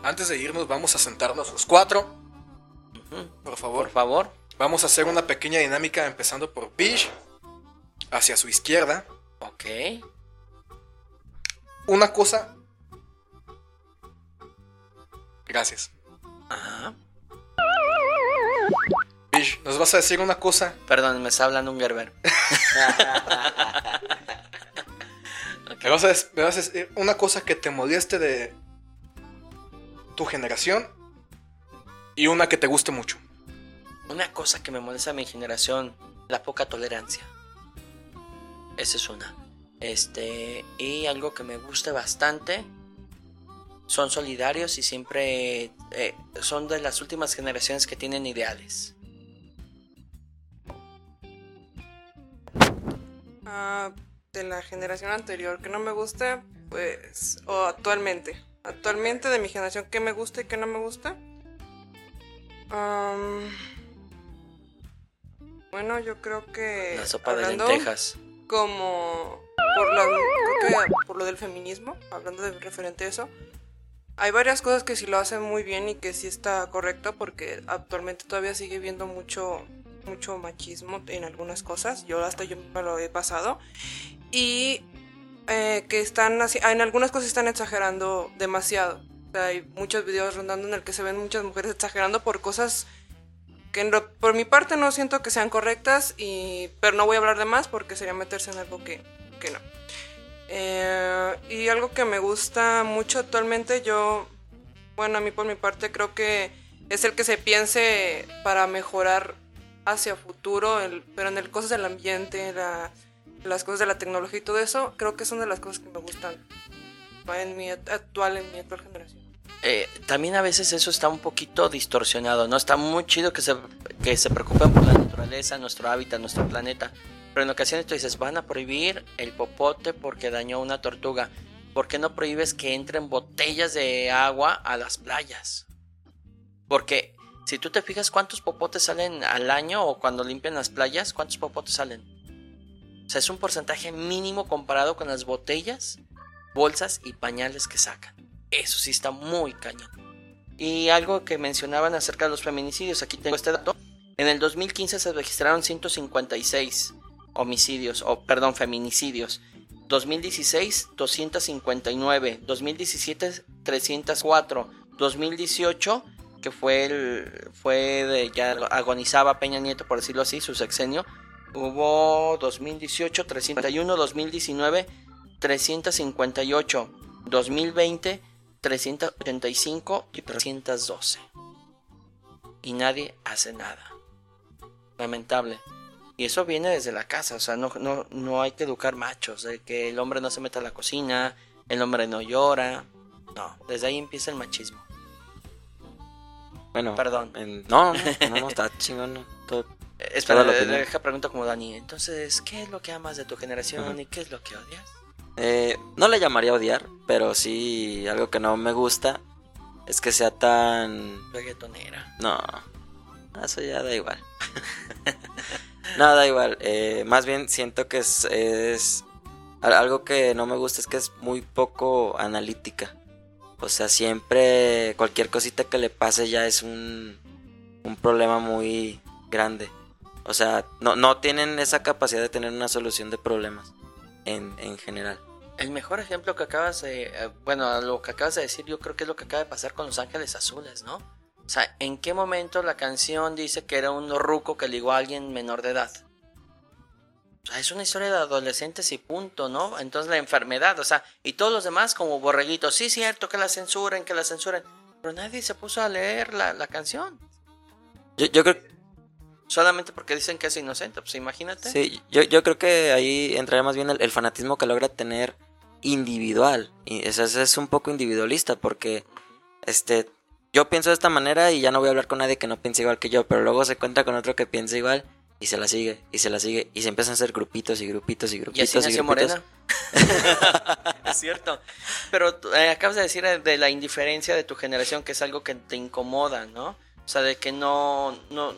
Antes de irnos, vamos a sentarnos los cuatro. Por favor. Por favor. Vamos a hacer una pequeña dinámica empezando por Bish. Hacia su izquierda. Ok. Una cosa. Gracias. Ajá. Bish, nos vas a decir una cosa. Perdón, me está hablando un Gerber. [laughs] Me vas, a, des- me vas a decir una cosa que te moleste de tu generación. Y una que te guste mucho. Una cosa que me molesta a mi generación, la poca tolerancia. Esa es una. Este, y algo que me gusta bastante, son solidarios y siempre eh, son de las últimas generaciones que tienen ideales. Ah, de la generación anterior que no me gusta, pues, o actualmente. Actualmente de mi generación, ¿qué me gusta y qué no me gusta? Am, bueno, yo creo que... La sopa de lentejas. Como por, creo que por lo del feminismo, hablando de referente a eso, hay varias cosas que sí lo hacen muy bien y que sí está correcto porque actualmente todavía sigue viendo mucho mucho machismo en algunas cosas. Yo hasta yo me lo he pasado. Y eh, que están así, en algunas cosas están exagerando demasiado. O sea, hay muchos videos rondando en el que se ven muchas mujeres exagerando por cosas que lo- por mi parte no siento que sean correctas, y, pero no voy a hablar de más porque sería meterse en algo que, que no. Eh, y algo que me gusta mucho actualmente, yo, bueno, a mí por mi parte creo que es el que se piense para mejorar hacia futuro, el, pero en el cosas del ambiente, la- las cosas de la tecnología y todo eso, creo que son de las cosas que me gustan en mi act- actual, en mi actual generación. Eh, también a veces eso está un poquito distorsionado, ¿no? Está muy chido que se, que se preocupen por la naturaleza, nuestro hábitat, nuestro planeta. Pero en ocasiones tú dices, van a prohibir el popote porque dañó una tortuga. ¿Por qué no prohíbes que entren botellas de agua a las playas? Porque si tú te fijas cuántos popotes salen al año o cuando limpian las playas, ¿cuántos popotes salen? O sea, es un porcentaje mínimo comparado con las botellas, bolsas y pañales que sacan. Eso sí está muy cañón. Y algo que mencionaban acerca de los feminicidios, aquí tengo este dato. En el 2015 se registraron 156 homicidios, o perdón, feminicidios. 2016 259, 2017 304, 2018 que fue el fue de ya agonizaba Peña Nieto por decirlo así, su sexenio, hubo 2018 331, 2019 358, 2020 385 y 312. Y nadie hace nada. Lamentable. Y eso viene desde la casa, o sea, no, no, no hay que educar machos, de que el hombre no se meta a la cocina, el hombre no llora. No, desde ahí empieza el machismo. Bueno, Perdón. en- no, no, [laughs] no, está chingón. todo- Eh, Espera, deja pregunta como Dani. Entonces, ¿qué es lo que amas de tu generación Ajá. y qué es lo que odias? Eh, no le llamaría odiar, pero sí algo que no me gusta es que sea tan... Reggaetonera. No, eso ya da igual. [laughs] no, da igual. eh, más bien siento que es, es... al- Algo que no me gusta es que es muy poco analítica. O sea, siempre cualquier cosita que le pase ya es un, un problema muy grande. O sea, no, no tienen esa capacidad de tener una solución de problemas. en, en general. El mejor ejemplo que acabas de. eh, Bueno, lo que acabas de decir, yo creo que es lo que acaba de pasar con Los Ángeles Azules, ¿no? O sea, ¿en qué momento la canción dice que era un ruco que ligó a alguien menor de edad? O sea, es una historia de adolescentes y punto, ¿no? Entonces la enfermedad, o sea, y todos los demás como borreguitos, sí, cierto, que la censuren, que la censuren. Pero nadie se puso a leer la, la canción. Yo, yo creo Solamente porque dicen que es inocente, pues imagínate. Sí, yo, yo creo que ahí entraría más bien el, el fanatismo que logra tener individual. Y eso es, es un poco individualista porque este yo pienso de esta manera y ya no voy a hablar con nadie que no piense igual que yo, pero luego se encuentra con otro que piensa igual y se la sigue y se la sigue y se empiezan a hacer grupitos y grupitos y Y grupitos así nació grupitos. Morena. [laughs] es cierto. Pero eh, acabas de decir eh, de la indiferencia de tu generación, que es algo que te incomoda, ¿no? O sea, de que no... no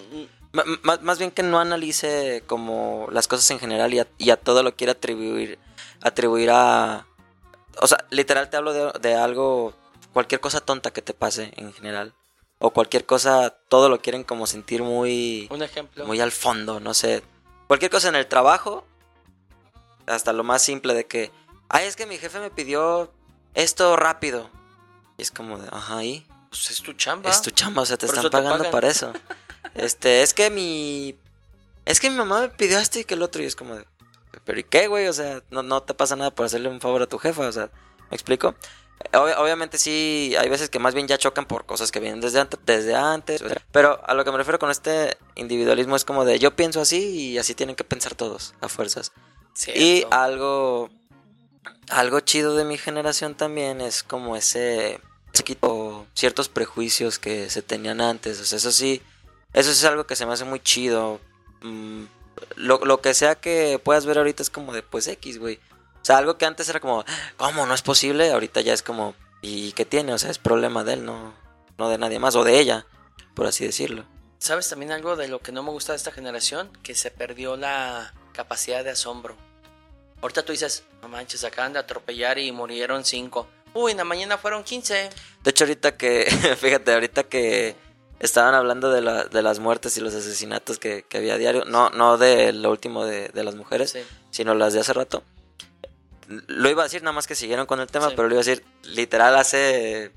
ma- Más, bien que no analice como las cosas en general y a, y a todo lo quiere atribuir atribuir a o sea literal te hablo de, de algo cualquier cosa tonta que te pase en general o cualquier cosa todo lo quieren como sentir muy un ejemplo. muy al fondo no sé cualquier cosa en el trabajo hasta lo más simple de que ay es que mi jefe me pidió esto rápido y es como de ajá y Pues es tu chamba. es tu chamba, o sea, te Por están te pagando pagan. para eso. [laughs] Este, es que mi. Es que mi mamá me pidió esto y que el otro, y es como de. ¿Pero y qué, güey? O sea, no, no te pasa nada por hacerle un favor a tu jefa, o sea, ¿me explico? Ob- obviamente sí, hay veces que más bien ya chocan por cosas que vienen desde antes, desde antes. o sea, Pero a lo que me refiero con este individualismo es como de yo pienso así y así tienen que pensar todos, a fuerzas. Cierto. Y algo, algo chido de mi generación también es como ese, quito ciertos prejuicios que se tenían antes. O sea, eso sí, eso es algo que se me hace muy chido. Mm, lo, lo que sea que puedas ver ahorita es como de pues X, güey. Sea, algo que antes era como, ¿cómo? ¿No es posible? Ahorita ya es como, ¿y qué tiene? O sea, es problema de él, no, no de nadie más, o de ella, por así decirlo. ¿Sabes también algo de lo que no me gusta de esta generación? Que se perdió la capacidad de asombro. Ahorita tú dices, no manches, acaban de atropellar y murieron cinco. Uy, en la mañana fueron 15. De hecho, ahorita que, [laughs] fíjate, ahorita que estaban hablando de, la- de las muertes y los asesinatos que, que había a diario, no, no de lo último de, de las mujeres, Sí. sino las de hace rato. Lo iba a decir nada más que siguieron con el tema, Sí. pero lo iba a decir literal hace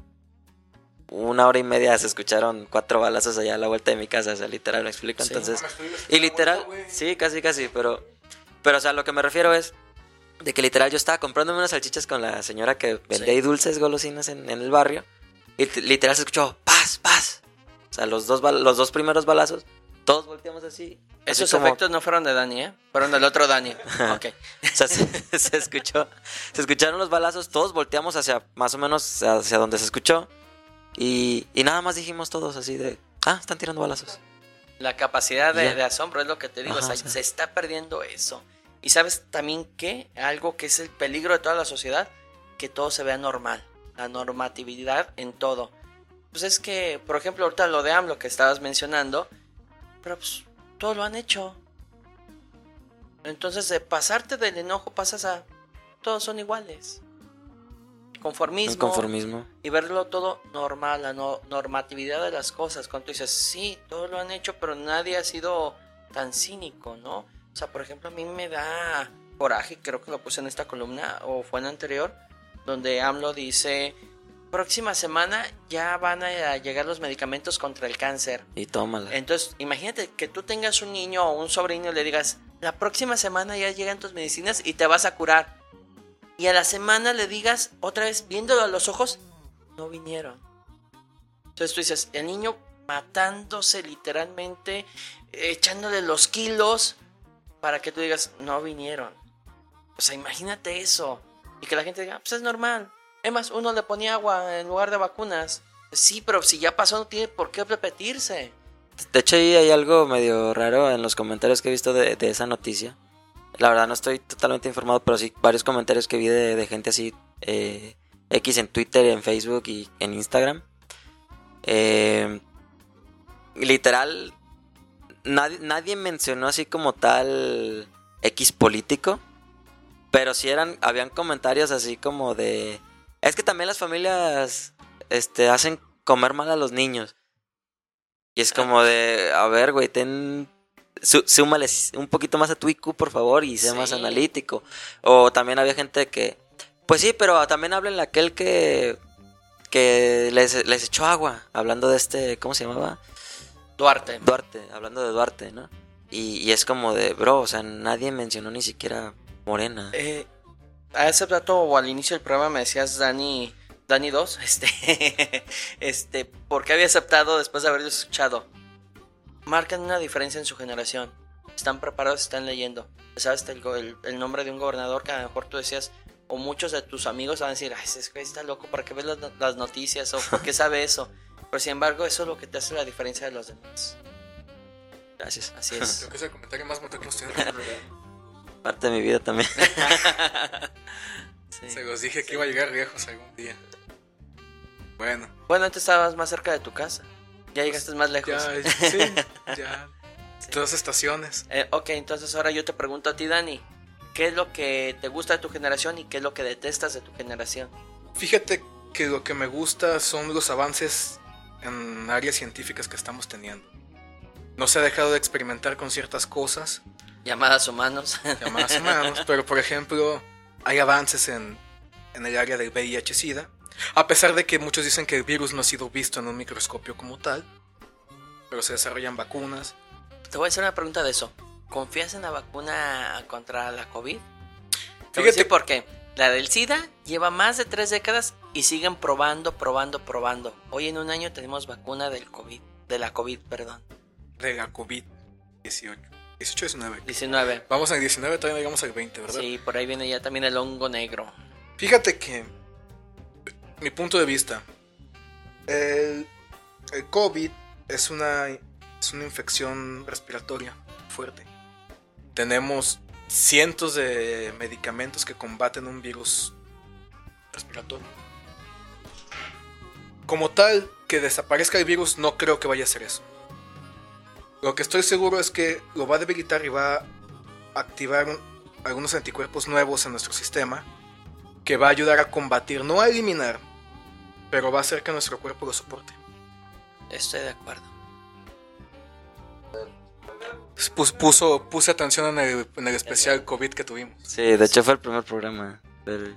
una hora y media se escucharon cuatro balazos allá a la vuelta de mi casa, o sea, literal, me explico. Sí. Entonces, y literal, vuelta, sí, casi, casi, pero, pero, o sea, lo que me refiero es de que literal yo estaba comprándome unas salchichas con la señora que vendía Sí. dulces golosinas en, en el barrio y literal se escuchó paz, paz. O sea, los dos, bal- los dos primeros balazos, todos volteamos así. Esos como- efectos no fueron de Dani, ¿eh? Fueron del otro Dani. [laughs] ok. o sea, se, [laughs] se escuchó, se escucharon los balazos, todos volteamos hacia más o menos hacia donde se escuchó y, y nada más dijimos todos así de, ah, están tirando balazos. La capacidad de, asombro es lo que te digo. Ajá, o sea, sí. se está perdiendo eso. Y sabes también que algo que es el peligro de toda la sociedad, que todo se vea normal. La normatividad en todo. Pues es que, por ejemplo, ahorita lo de AMLO que estabas mencionando, pero pues todo lo han hecho. Entonces, de pasarte del enojo pasas a todos son iguales. Conformismo conformismo. y verlo todo normal, la no- normatividad de las cosas. Cuando dices, sí, todos lo han hecho, pero nadie ha sido tan cínico, ¿no? O sea, por ejemplo, a mí me da coraje, creo que lo puse en esta columna o fue en la anterior, donde AMLO dice, próxima semana ya van a llegar los medicamentos contra el cáncer. Y tómala. Entonces, imagínate que tú tengas un niño o un sobrino y le digas, la próxima semana ya llegan tus medicinas y te vas a curar. Y a la semana le digas, otra vez, viéndolo a los ojos, no vinieron. Entonces tú dices, el niño matándose literalmente, echándole los kilos para que tú digas, no vinieron. O sea, imagínate eso. Y que la gente diga, pues es normal. Es más, uno le ponía agua en lugar de vacunas. Sí, pero si ya pasó no tiene por qué repetirse. De hecho, ahí hay algo medio raro en los comentarios que he visto de, de esa noticia. La verdad no estoy totalmente informado, pero sí varios comentarios que vi de, de gente así, eh, X en Twitter, en Facebook y en Instagram. Eh, literal, nadie, nadie mencionó así como tal X político, pero sí eran, habían comentarios así como de... Es que también las familias este, hacen comer mal a los niños. Y es como de, a ver, güey, ten Sú- súmale un poquito más a tu IQ, por favor, y sea más analítico. O también había gente que, pues sí, pero también háblenle a aquel que, que les, les echó agua, hablando de este, ¿cómo se llamaba? Duarte. Duarte, hablando de Duarte, ¿no? Y, y es como de, bro, o sea, nadie mencionó ni siquiera Morena. Eh, a ese dato o al inicio del programa me decías Dani, Dani 2, [laughs] este, este, ¿por qué había aceptado después de haberlo escuchado? Marcan una diferencia en su generación. Están preparados, están leyendo. ¿Sabes el, el- el nombre de un gobernador que a lo mejor tú decías, o muchos de tus amigos van a decir, ay, ese güey está loco, ¿para qué ves las, las noticias? ¿O por qué sabe eso? Pero sin embargo, eso es lo que te hace la diferencia de los demás. Gracias. Así es. Creo que es el comentario más bonito que hemos tenido. [laughs] Parte de mi vida también. [laughs] Sí. Se los dije que iba a llegar lejos algún día. Bueno, Bueno, antes estabas más cerca de tu casa. Ya llegaste más lejos. [laughs] ya, sí, ya. Dos estaciones. Eh, ok, entonces ahora yo te pregunto a ti, Dani. ¿Qué es lo que te gusta de tu generación y qué es lo que detestas de tu generación? Fíjate que lo que me gusta son los avances en áreas científicas que estamos teniendo. No se ha dejado de experimentar con ciertas cosas Llamadas humanos. [laughs] llamadas humanos, pero por ejemplo, hay avances en, en el área del VIH-Sida. A pesar de que muchos dicen que el virus no ha sido visto en un microscopio como tal, pero se desarrollan vacunas. te voy a hacer una pregunta de eso. ¿Confías en la vacuna contra la COVID? Fíjate- Fíjate por qué. La del SIDA lleva más de tres décadas y siguen probando, probando, probando. Hoy en un año tenemos vacuna del COVID, de la COVID, perdón. De la COVID-18. 18-19. 19. Vamos al 19, todavía no llegamos al 20, ¿verdad? Sí, por ahí viene ya también el hongo negro. Fíjate que, mi punto de vista, el, el COVID es una, es una infección respiratoria fuerte. Tenemos cientos de medicamentos que combaten un virus respiratorio. Como tal, que desaparezca el virus, no creo que vaya a ser eso. Lo que estoy seguro es que lo va a debilitar y va a activar un- algunos anticuerpos nuevos en nuestro sistema que va a ayudar a combatir, no a eliminar, pero va a hacer que nuestro cuerpo lo soporte. Estoy de acuerdo. Pus- puso, puse atención en el, en el especial COVID que tuvimos. Sí, de hecho fue el primer programa. del-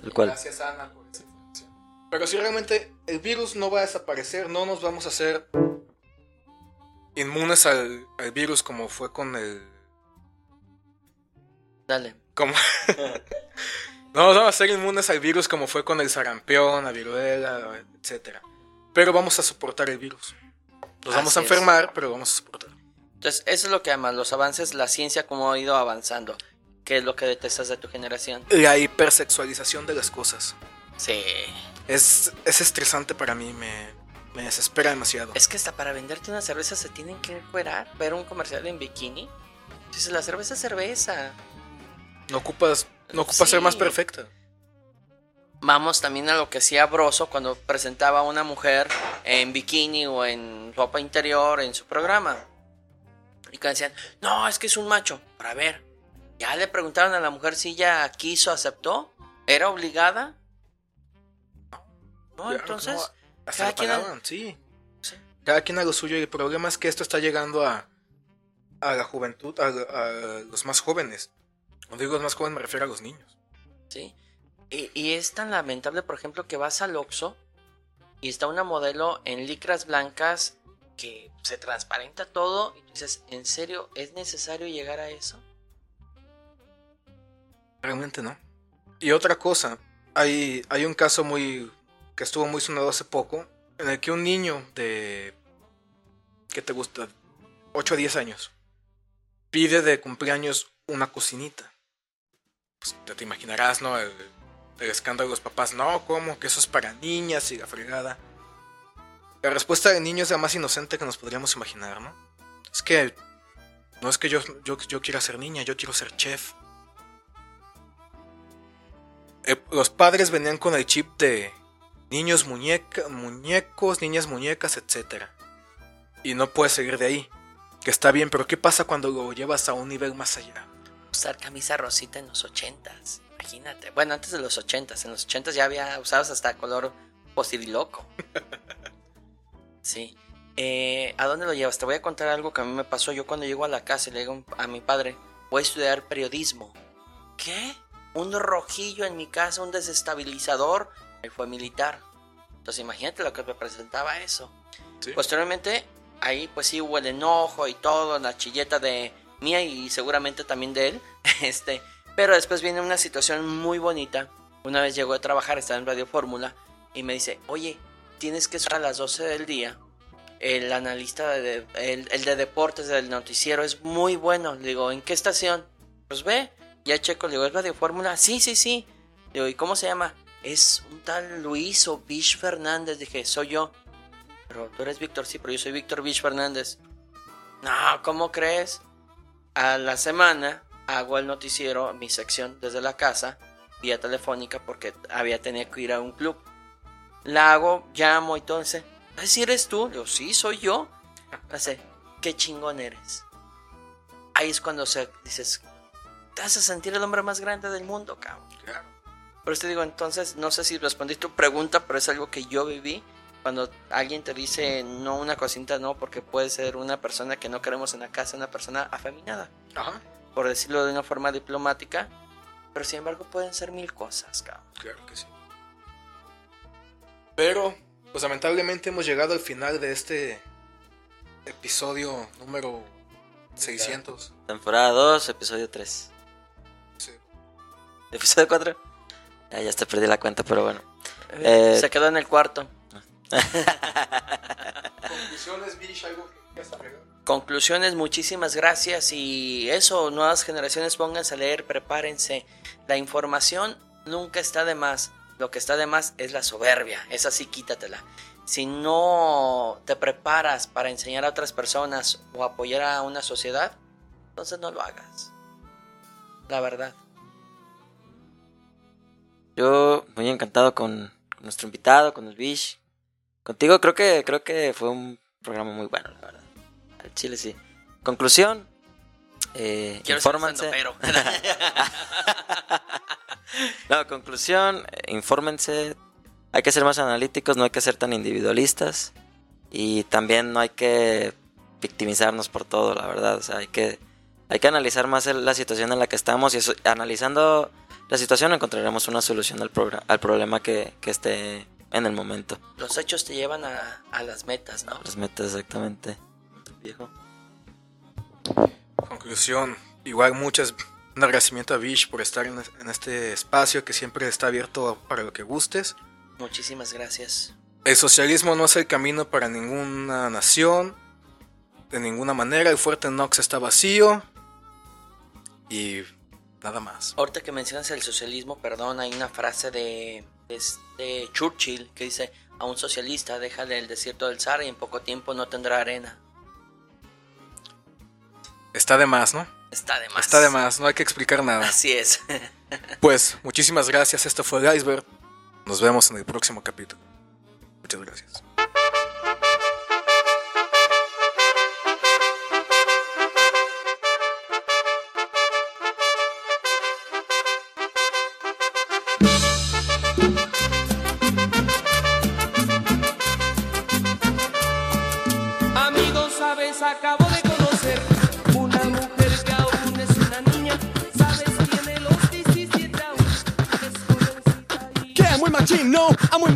Tal cual. Gracias, Ana, por esa información. Pero si realmente el virus no va a desaparecer, no nos vamos a hacer inmunes al, al virus como fue con el... Dale. Como... [laughs] no vamos a hacer inmunes al virus como fue con el sarampión, la viruela, etc. Pero vamos a soportar el virus. Nos vamos a es. enfermar, pero vamos a soportar. Entonces, eso es lo que amas, los avances, la ciencia, cómo ha ido avanzando. ¿Qué es lo que detestas de tu generación? La hipersexualización de las cosas. Sí. Es, es estresante para mí, me, me desespera demasiado. Es que hasta para venderte una cerveza se tienen que encuerar, ver un comercial en bikini. Dices, la cerveza es cerveza. No ocupas, no ocupas ser Sí. más perfecta. Vamos también a lo que hacía Broso cuando presentaba a una mujer en bikini o en ropa interior en su programa. Y que decían, no, es que es un macho. Para ver, ya le preguntaron a la mujer si ella quiso, aceptó. ¿Era obligada? No, entonces, no, hasta cada quien- pagaban, sí. Sí. Cada quien a lo suyo. Y el problema es que esto está llegando a, a la juventud, a, a los más jóvenes. Cuando digo los más jóvenes me refiero a los niños. ¿sí? Y, y es tan lamentable, por ejemplo, que vas al Oxxo y está una modelo en licras blancas que se transparenta todo y tú dices, ¿en serio es necesario llegar a eso? Realmente no. Y otra cosa, hay, hay un caso muy que estuvo muy sonado hace poco, en el que un niño de... ¿Qué te gusta? 8 a 10 años. Pide de cumpleaños una cocinita. Pues ya te imaginarás, ¿no? El, escándalo de los papás. No, ¿cómo? Que eso es para niñas y la fregada. La respuesta del niño es la más inocente que nos podríamos imaginar, ¿no? Es que... No es que yo, yo, yo quiera ser niña, yo quiero ser chef. Eh, los padres venían con el chip de niños muñeca, muñecos, niñas muñecas, etc. Y no puedes seguir de ahí. Que está bien, pero ¿qué pasa cuando lo llevas a un nivel más allá? Usar camisa rosita en los ochentas, imagínate. Bueno, antes de los ochentas, en los ochentas ya había usados hasta color posiriloco. [laughs] Sí. eh, ¿a dónde lo llevas? Te voy a contar algo que a mí me pasó. Yo cuando llego a la casa y le digo a mi padre, voy a estudiar periodismo. ¿Qué? Un rojillo en mi casa, un desestabilizador. Él fue militar. Entonces imagínate lo que me presentaba eso. Sí. Posteriormente, ahí pues sí hubo el enojo y todo, la chilleta de mía y seguramente también de él. [laughs] Este, pero después viene una situación muy bonita. Una vez llegó a trabajar, estaba en Radio Fórmula, y me dice, oye, tienes que estar a las 12 del día. El analista, de, el, el de deportes del noticiero es muy bueno. Le digo, ¿en qué estación? Pues ve, ya checo, le digo, ¿es Radio Fórmula? Sí, sí, sí. Le digo, ¿y cómo se llama? Es un tal Luis o Bish Fernández. Dije, soy yo. Pero tú eres Víctor, sí, pero yo soy Víctor Bish Fernández. No, ¿cómo crees? A la semana hago el noticiero, mi sección desde la casa, vía telefónica, porque había tenido que ir a un club. La hago, llamo y todo. Dice, "Ay, si eres tú? Digo, sí, soy yo. Dice, qué chingón eres. Ahí es cuando se, dices, te hace sentir el hombre más grande del mundo, cabrón. Claro. Por eso te digo, entonces, no sé si respondí tu pregunta, pero es algo que yo viví. Cuando alguien te dice no una cosita, no, porque puede ser una persona que no queremos en la casa, una persona afeminada, Ajá. por decirlo de una forma diplomática. Pero sin embargo, pueden ser mil cosas, cabrón. Claro que sí. Pero, pues lamentablemente hemos llegado al final de este episodio número 600. Temporada 2, episodio 3. Sí. Episodio 4. Ya, ya te perdí la cuenta, pero bueno. Eh, Se quedó en el cuarto. Conclusiones, Bish, algo que quieras agregar? Conclusiones, muchísimas gracias y eso, nuevas generaciones pónganse a leer, prepárense. La información nunca está de más. Lo que está de más es la soberbia, esa sí quítatela. Si no te preparas para enseñar a otras personas o apoyar a una sociedad, entonces no lo hagas. La verdad. Yo muy encantado con nuestro invitado, con el Bish. Contigo creo que creo que fue un programa muy bueno, la verdad. Al Chile sí. Conclusión. Eh, Quiero ser infórmense. pero [laughs] No, conclusión, infórmense. Hay que ser más analíticos, no hay que ser tan individualistas. Y también no hay que victimizarnos por todo, la verdad. O sea, hay que, hay que analizar más la situación en la que estamos. Y eso- analizando la situación encontraremos una solución al, al problema que, que esté en el momento. los hechos te llevan a, a las metas, ¿no? Las metas exactamente. Viejo. Conclusión, igual muchas, un agradecimiento a Bish por estar en, en este espacio que siempre está abierto para lo que gustes. Muchísimas gracias. El socialismo no es el camino para ninguna nación, de ninguna manera. El fuerte Knox está vacío y nada más. Ahorita que mencionas el socialismo, perdón, hay una frase de, este Churchill que dice, a un socialista déjale el desierto del Sahara y en poco tiempo no tendrá arena. Está de más, ¿no? Está de más. Está de más, no hay que explicar nada. Así es. [laughs] Pues muchísimas gracias, esto fue el iceberg. Nos vemos en el próximo capítulo. Muchas gracias.